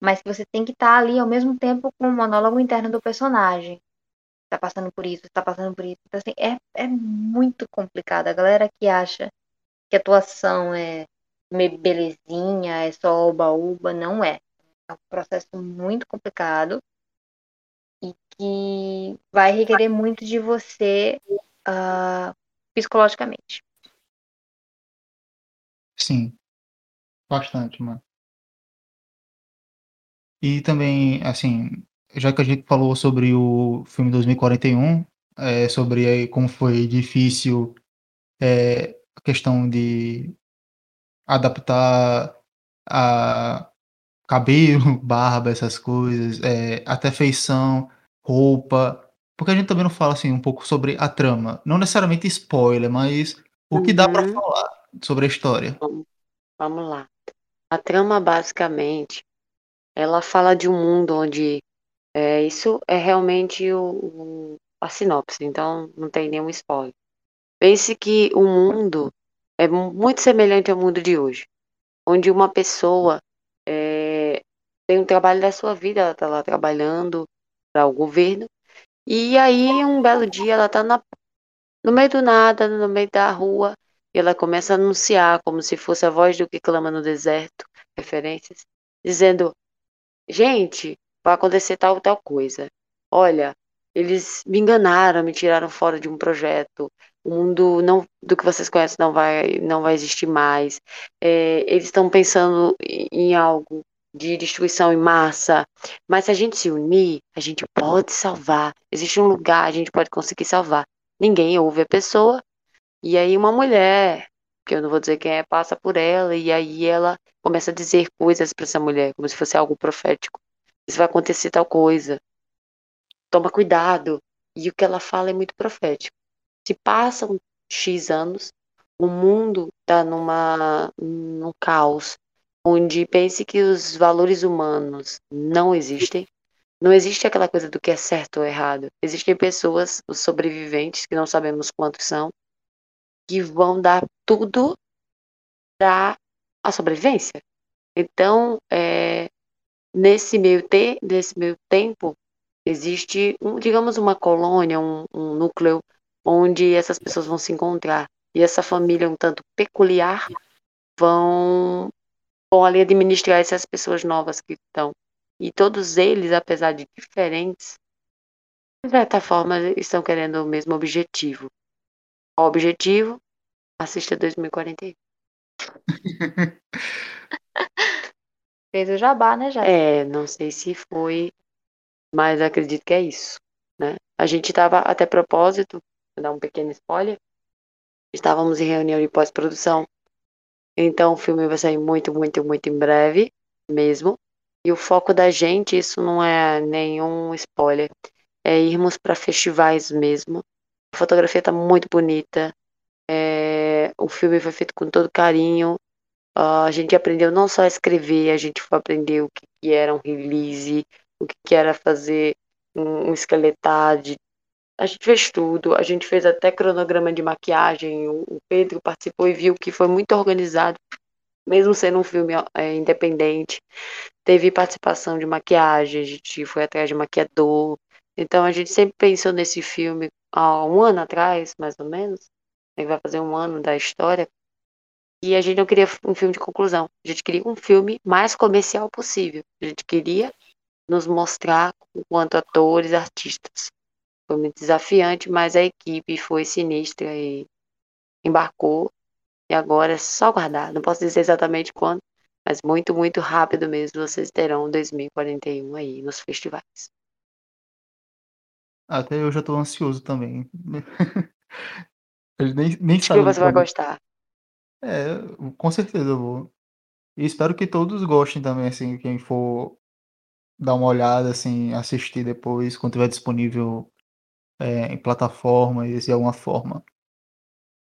mas que você tem que estar tá ali ao mesmo tempo com o monólogo interno do personagem. Tá passando por isso, tá passando por isso. Então, assim, é, é muito complicado. A galera que acha que atuação é belezinha, é só oba-oba, não é. É um processo muito complicado que vai requerer muito de você uh, psicologicamente. Sim, bastante, mano. E também, assim, já que a gente falou sobre o filme 2041, é, sobre aí como foi difícil é, a questão de adaptar a cabelo, barba, essas coisas, é, até feição, roupa, porque a gente também não fala assim um pouco sobre a trama, não necessariamente spoiler, mas o que dá para Uhum. falar sobre a história. Vamos, vamos lá. A trama, basicamente, ela fala de um mundo onde é, isso é realmente o, o- a sinopse, então não tem nenhum spoiler. Pense que o mundo é mu- muito semelhante ao mundo de hoje, onde uma pessoa é, tem um trabalho da sua vida, ela está lá trabalhando para o governo, e aí um belo dia ela está no meio do nada, no meio da rua, e ela começa a anunciar como se fosse a voz do que clama no deserto, referências, dizendo: Gente, vai acontecer tal tal coisa. Olha, eles me enganaram, me tiraram fora de um projeto. O mundo não, do que vocês conhecem não vai, não vai existir mais. É, eles estão pensando em, em algo de destruição em massa. Mas se a gente se unir, a gente pode salvar. Existe um lugar, a gente pode conseguir salvar. Ninguém ouve a pessoa. E aí uma mulher, que eu não vou dizer quem é, passa por ela e aí ela começa a dizer coisas para essa mulher, como se fosse algo profético. Isso vai acontecer tal coisa. Toma cuidado. E o que ela fala é muito profético. Se passam X anos, o mundo está numa num caos onde pense que os valores humanos não existem. Não existe aquela coisa do que é certo ou errado. Existem pessoas, os sobreviventes, que não sabemos quantos são, que vão dar tudo para a sobrevivência. Então, é, nesse, meio te, nesse meio tempo, existe, um, digamos, uma colônia, um, um núcleo onde essas pessoas vão se encontrar. E essa família um tanto peculiar vão, vão ali administrar essas pessoas novas que estão. E todos eles, apesar de diferentes, de certa forma, estão querendo o mesmo objetivo. O objetivo? Assista 2041. Fez o jabá, né, já? É, não sei se foi, mas acredito que é isso, né? A gente estava, até propósito, vou dar um pequeno spoiler, estávamos em reunião de pós-produção, então o filme vai sair muito, muito, muito em breve, mesmo. E o foco da gente, isso não é nenhum spoiler, é irmos para festivais mesmo. A fotografia está muito bonita, é, o filme foi feito com todo carinho, Uh, a gente aprendeu não só a escrever, a gente foi aprender o que, que era um release, o que, que era fazer um, um esqueletade. A gente fez tudo, a gente fez até cronograma de maquiagem. O, Pedro participou e viu que foi muito organizado, mesmo sendo um filme é, independente. Teve participação de maquiagem, a gente foi atrás de maquiador. Então a gente sempre pensou nesse filme há um ano atrás, mais ou menos. Ele vai fazer um ano da história. E a gente não queria um filme de conclusão. A gente queria um filme mais comercial possível. A gente queria nos mostrar enquanto atores, artistas. Foi muito desafiante, mas a equipe foi sinistra e embarcou. E agora é só guardar. Não posso dizer exatamente quando, mas muito, muito rápido mesmo vocês terão 2041 aí nos festivais. Até eu já tô ansioso também. nem, nem Acho que você vai gostar. É, com certeza eu vou. E espero que todos gostem também, assim, quem for dar uma olhada, assim, assistir depois, quando tiver disponível é, em plataformas de alguma forma.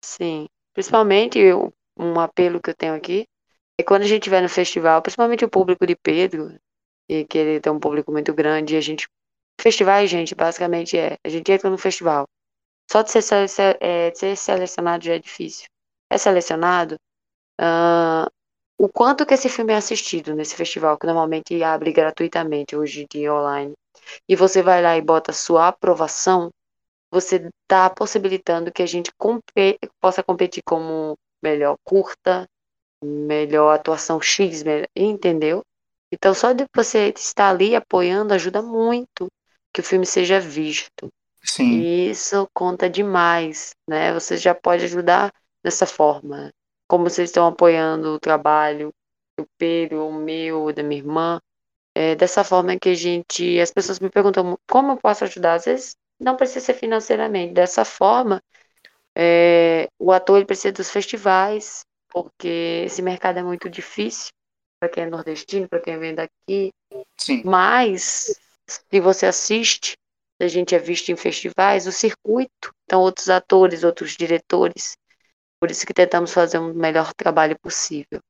Sim. Principalmente eu, um apelo que eu tenho aqui é quando a gente estiver no festival, principalmente o público de Pedro, e que ele tem um público muito grande, a gente. Festivais, gente, basicamente é. A gente entra no festival. Só de ser, é, de ser selecionado já é difícil. É selecionado. ah, o quanto que esse filme é assistido nesse festival, que normalmente abre gratuitamente hoje de online, e você vai lá e bota sua aprovação, você está possibilitando que a gente compe- possa competir como melhor curta, melhor atuação X, melhor- entendeu? Então, só de você estar ali apoiando ajuda muito que o filme seja visto. Sim. E isso conta demais, né? Você já pode ajudar dessa forma. Como vocês estão apoiando o trabalho do Pedro, o meu, da minha irmã. É dessa forma que a gente. As pessoas me perguntam como eu posso ajudar. Às vezes não precisa ser financeiramente. Dessa forma, é, o ator ele precisa dos festivais, porque esse mercado é muito difícil para quem é nordestino, para quem vem daqui. Sim. Mas, se você assiste, a gente é visto em festivais, o circuito, então outros atores, outros diretores. Por isso que tentamos fazer o melhor trabalho possível.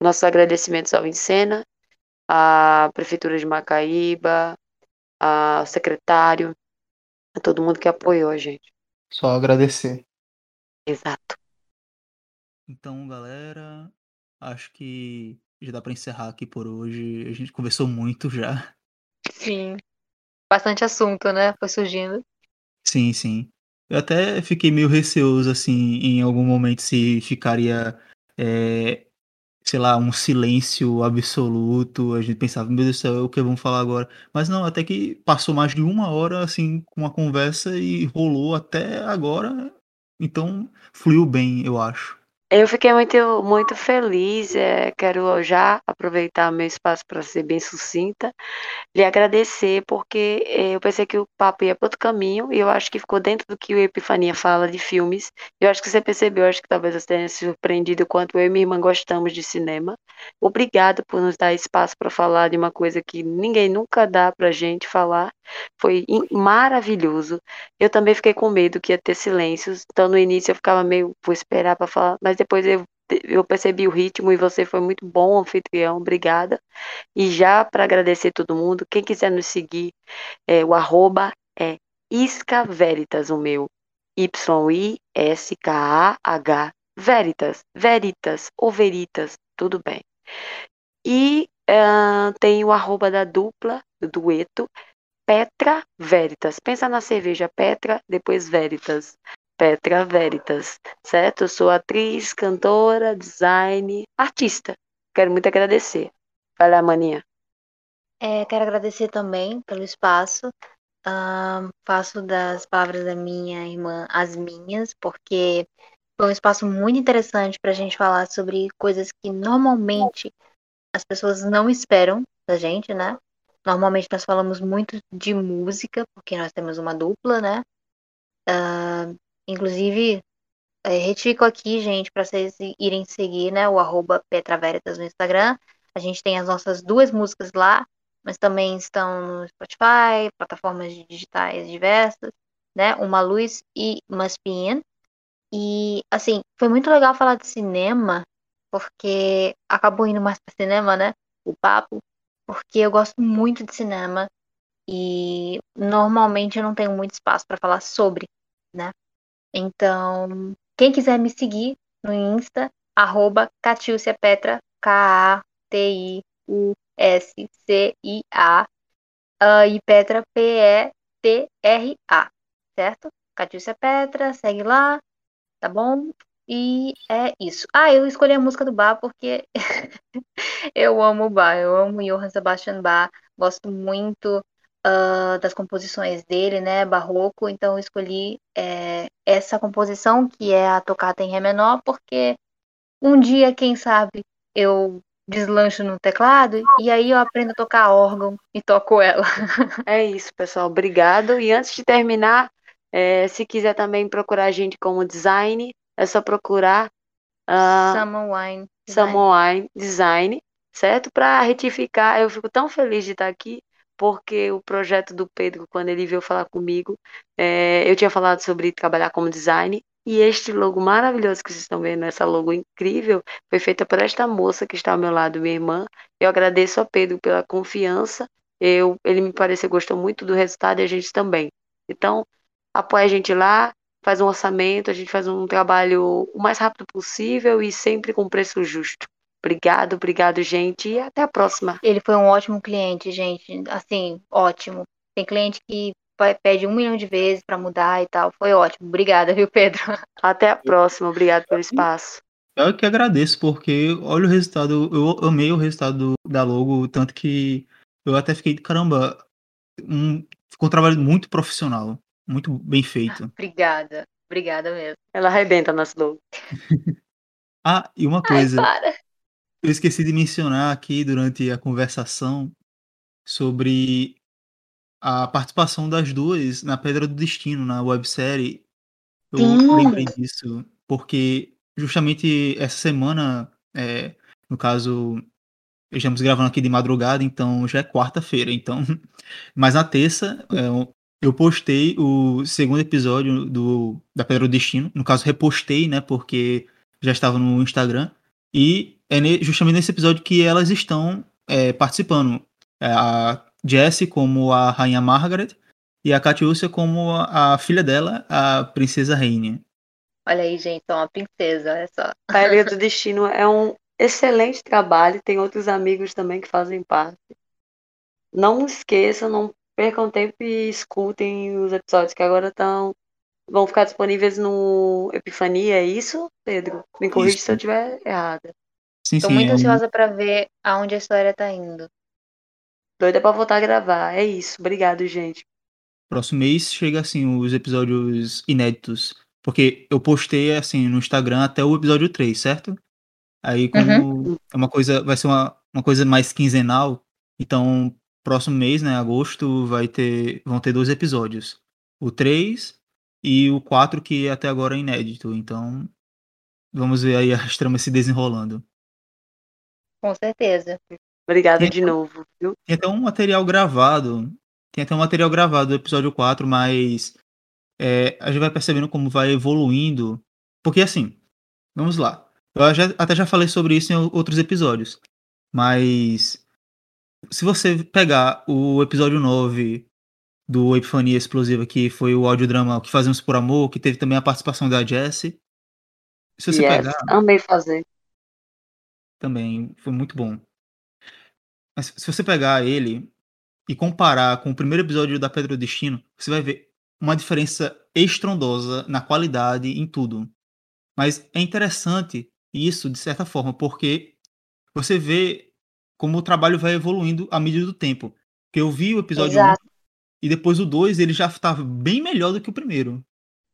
Nossos agradecimentos ao Encena, à Prefeitura de Macaíba, ao secretário, a todo mundo que apoiou a gente. Só agradecer. Exato. Então, galera, acho que já dá pra encerrar aqui por hoje. A gente conversou muito já. Sim. Bastante assunto, né? Foi surgindo. Sim, sim. Eu até fiquei meio receoso, assim, em algum momento se ficaria, é, sei lá, um silêncio absoluto. A gente pensava, meu Deus do céu, o que vamos falar agora? Mas não, até que passou mais de uma hora, assim, com a conversa e rolou até agora. Então, fluiu bem, eu acho. Eu fiquei muito, muito feliz. é, quero já aproveitar meu espaço para ser bem sucinta, lhe agradecer, porque é, eu pensei que o papo ia para outro caminho e eu acho que ficou dentro do que o Epifania fala de filmes. Eu acho que você percebeu, eu acho que talvez você tenha se surpreendido quanto eu e minha irmã gostamos de cinema. Obrigado por nos dar espaço para falar de uma coisa que ninguém nunca dá para gente falar. Foi maravilhoso. Eu também fiquei com medo que ia ter silêncios, então no início eu ficava meio, vou esperar para falar, mas depois eu, eu percebi o ritmo e você foi muito bom, anfitrião, obrigada. E já para agradecer todo mundo, quem quiser nos seguir, é, o arroba é Isca Veritas, o meu. Y-I-S-K-A-H Veritas, Veritas ou Veritas, tudo bem. E ah, tem o arroba da dupla, do dueto, Petra Veritas. Pensa na cerveja Petra, depois Veritas. Petra Veritas, certo? Eu sou atriz, cantora, design, artista. Quero muito agradecer. Vai lá, maninha. É, quero agradecer também pelo espaço. Ahn, faço das palavras da minha irmã as minhas, porque foi um espaço muito interessante para a gente falar sobre coisas que normalmente as pessoas não esperam da gente, né? Normalmente nós falamos muito de música, porque nós temos uma dupla, né? Ah, inclusive, é, retifico aqui, gente, para vocês irem seguir, né? O arroba Petraveritas no Instagram. A gente tem as nossas duas músicas lá, mas também estão no Spotify, plataformas digitais diversas, né? Uma Luz e uma Spin. E, assim, foi muito legal falar de cinema, porque acabou indo mais para cinema, né? O papo, porque eu gosto muito de cinema e normalmente eu não tenho muito espaço para falar sobre, né? Então, quem quiser me seguir no Insta, arroba Catiúcia Petra, K-A-T-I-U-S-C-I-A, ah, e Petra, P-E-T-R-A, certo? Catiúcia Petra, segue lá, tá bom? E é isso. Ah, eu escolhi a música do Bar porque eu amo o Bar, eu amo Johann Sebastian Bach, gosto muito ah, das composições dele, né, barroco, então eu escolhi é, essa composição que é a tocata em Ré menor, porque um dia, quem sabe, eu deslancho no teclado e aí eu aprendo a tocar órgão e toco ela. É isso, pessoal. Obrigado. E antes de terminar, é, se quiser também procurar a gente como design, é só procurar ah, Summer Wine. Design. Certo? Para retificar, eu fico tão feliz de estar aqui, porque o projeto do Pedro, quando ele veio falar comigo, é, eu tinha falado sobre trabalhar como design, E este logo maravilhoso que vocês estão vendo, essa logo incrível, foi feita por esta moça que está ao meu lado, minha irmã. Eu agradeço a Pedro pela confiança. Eu, ele me pareceu gostou muito do resultado e a gente também. Então, apoia a gente lá, faz um orçamento, a gente faz um trabalho o mais rápido possível e sempre com preço justo. Obrigado, obrigado, gente, e até a próxima. Ele foi um ótimo cliente, gente. Assim, ótimo. Tem cliente que pede um milhão de vezes para mudar e tal. Foi ótimo. Obrigada, viu, Pedro? Até a próxima. Obrigado pelo espaço. Eu que agradeço, porque olha o resultado. Eu amei o resultado da logo, tanto que eu até fiquei, caramba, um, ficou um trabalho muito profissional, muito bem feito. Obrigada, obrigada mesmo. Ela arrebenta nas logos. ah, e uma coisa. Ai, para. Eu esqueci de mencionar aqui durante a conversação sobre a participação das duas na Pedra do Destino, na websérie. Eu Sim. lembrei disso, porque justamente essa semana, é, no caso, estamos gravando aqui de madrugada, então já é quarta-feira, então. Mas na terça, é, eu postei o segundo episódio do, da Pedra do Destino. No caso, repostei, né? Porque já estava no Instagram. E é justamente nesse episódio que elas estão é, participando. É, a Jessie como a Rainha Margaret e a Catiúcia como a, a, filha dela, a Princesa Rainha. Olha aí, gente, é uma princesa, olha só. A Ilha do Destino é um excelente trabalho, tem outros amigos também que fazem parte. Não esqueçam, não percam tempo e escutem os episódios que agora estão vão ficar disponíveis no Epifania, é isso, Pedro? Me corrija se eu estiver errada. Estou muito é ansiosa para ver aonde a história está indo. Doida para voltar a gravar. É isso. Obrigado, gente. Próximo mês chega assim os episódios inéditos, porque eu postei assim no Instagram até o episódio 3, certo? Aí como uhum. é uma coisa, vai ser uma, uma coisa mais quinzenal, então próximo mês, né, agosto, vai ter vão ter dois episódios. O 3 e o 4 que até agora é inédito. Então, vamos ver aí as tramas se desenrolando. Com certeza. Obrigada tem de novo. Viu? Tem até um material gravado. Tem até um material gravado do episódio 4, mas é, a gente vai percebendo como vai evoluindo. Porque assim, vamos lá. Eu já, até já falei sobre isso em outros episódios. Mas se você pegar o episódio 9 do Epifania Explosiva, que foi o audiodrama que fazemos por amor, que teve também a participação da Jessie. Se você yes, pegar. Amei fazer. Também foi muito bom. Mas se você pegar ele e comparar com o primeiro episódio da Pedra do Destino, você vai ver uma diferença estrondosa na qualidade, em tudo. Mas é interessante isso, de certa forma, porque você vê como o trabalho vai evoluindo à medida do tempo. Porque eu vi o episódio Exato. 1 e depois o 2 ele já estava bem melhor do que o primeiro.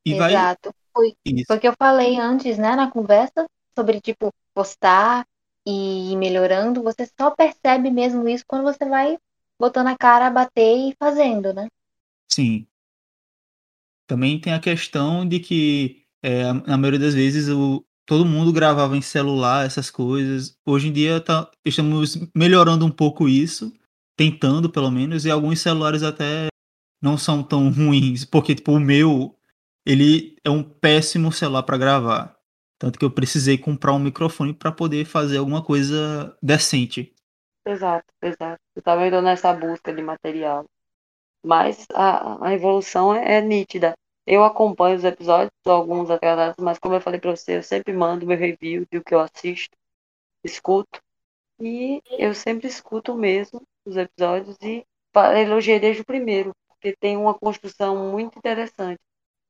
E Exato. Vai... Foi, foi que eu falei antes, né, na conversa, sobre, tipo, postar e ir melhorando. Você só percebe mesmo isso quando você vai botando a cara, bater e fazendo, né? Sim. Também tem a questão de que, é, na maioria das vezes, o, todo mundo gravava em celular, essas coisas. Hoje em dia tá, estamos melhorando um pouco isso, tentando pelo menos, e alguns celulares até não são tão ruins, porque tipo o meu, ele é um péssimo celular para gravar. Tanto que eu precisei comprar um microfone para poder fazer alguma coisa decente. Exato, exato. Eu tava indo nessa busca de material. Mas a, a evolução é, é nítida. Eu acompanho os episódios, alguns atrasados, mas como eu falei para você, eu sempre mando meu review do que eu assisto, escuto. E eu sempre escuto mesmo os episódios e elogiei desde o primeiro porque tem uma construção muito interessante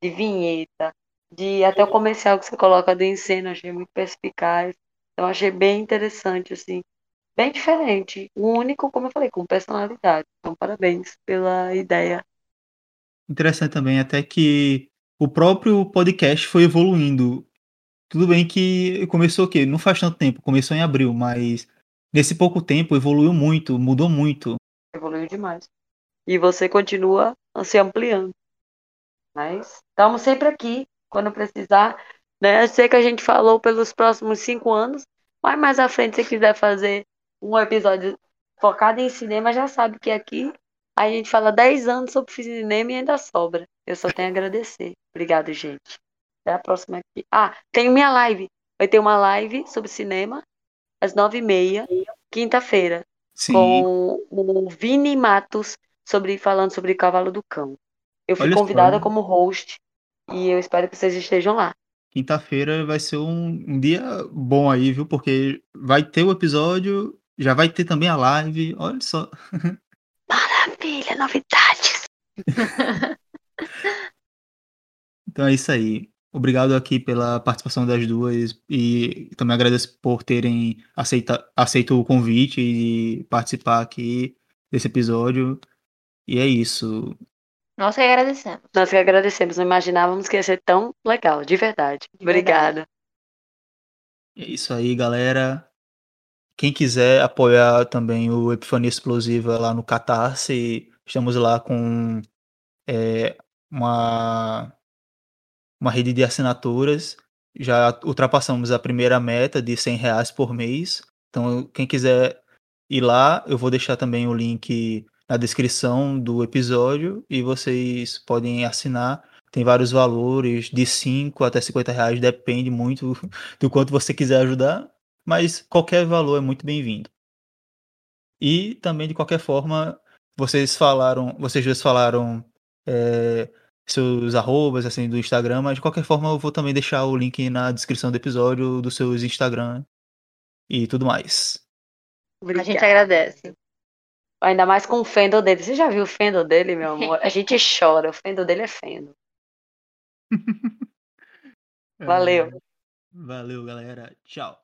de vinheta, de até o comercial que você coloca de cena, achei muito perspicaz. Então achei bem interessante, assim, bem diferente. O único, como eu falei, com personalidade. Então, parabéns pela ideia. Interessante também, até que o próprio podcast foi evoluindo. Tudo bem que começou o quê? Não faz tanto tempo, começou em abril, mas nesse pouco tempo evoluiu muito, mudou muito. Evoluiu demais e você continua se ampliando. Mas estamos sempre aqui quando precisar. Né? Eu sei que a gente falou pelos próximos cinco anos, mas mais à frente, se quiser fazer um episódio focado em cinema, já sabe que aqui a gente fala dez anos sobre cinema e ainda sobra. Eu só tenho a agradecer. Obrigado, gente. Até a próxima aqui. Ah, tem minha live. Vai ter uma live sobre cinema às nove e meia, quinta-feira, Sim. com o Vini Matos sobre falando sobre Cavalo do Cão. Eu fui Olha convidada como host e eu espero que vocês estejam lá. Quinta-feira vai ser um, um dia bom aí, viu? Porque vai ter o episódio, já vai ter também a live. Olha só. Maravilha, novidades. Então é isso aí. Obrigado aqui pela participação das duas e também agradeço por terem aceita, aceito o convite e participar aqui desse episódio. E é isso. Nós que agradecemos. Nós que agradecemos, não imaginávamos que ia ser tão legal, de verdade. De Obrigada. É isso aí, galera. Quem quiser apoiar também o Epifania Explosiva lá no Catarse, estamos lá com é, uma, uma rede de assinaturas. Já ultrapassamos a primeira meta de 100 reais por mês. Então, quem quiser ir lá, eu vou deixar também o link na descrição do episódio e vocês podem assinar. Tem vários valores, de 5 até 50 reais, depende muito do quanto você quiser ajudar, mas qualquer valor é muito bem-vindo. E também, de qualquer forma, vocês falaram, vocês dois falaram é, seus arrobas assim, do Instagram, mas de qualquer forma eu vou também deixar o link na descrição do episódio dos seus Instagram e tudo mais. A gente agradece. Ainda mais com o fendo dele. Você já viu o fendo dele, meu amor? A gente chora. O fendo dele é fendo. Valeu. Valeu, galera. Tchau.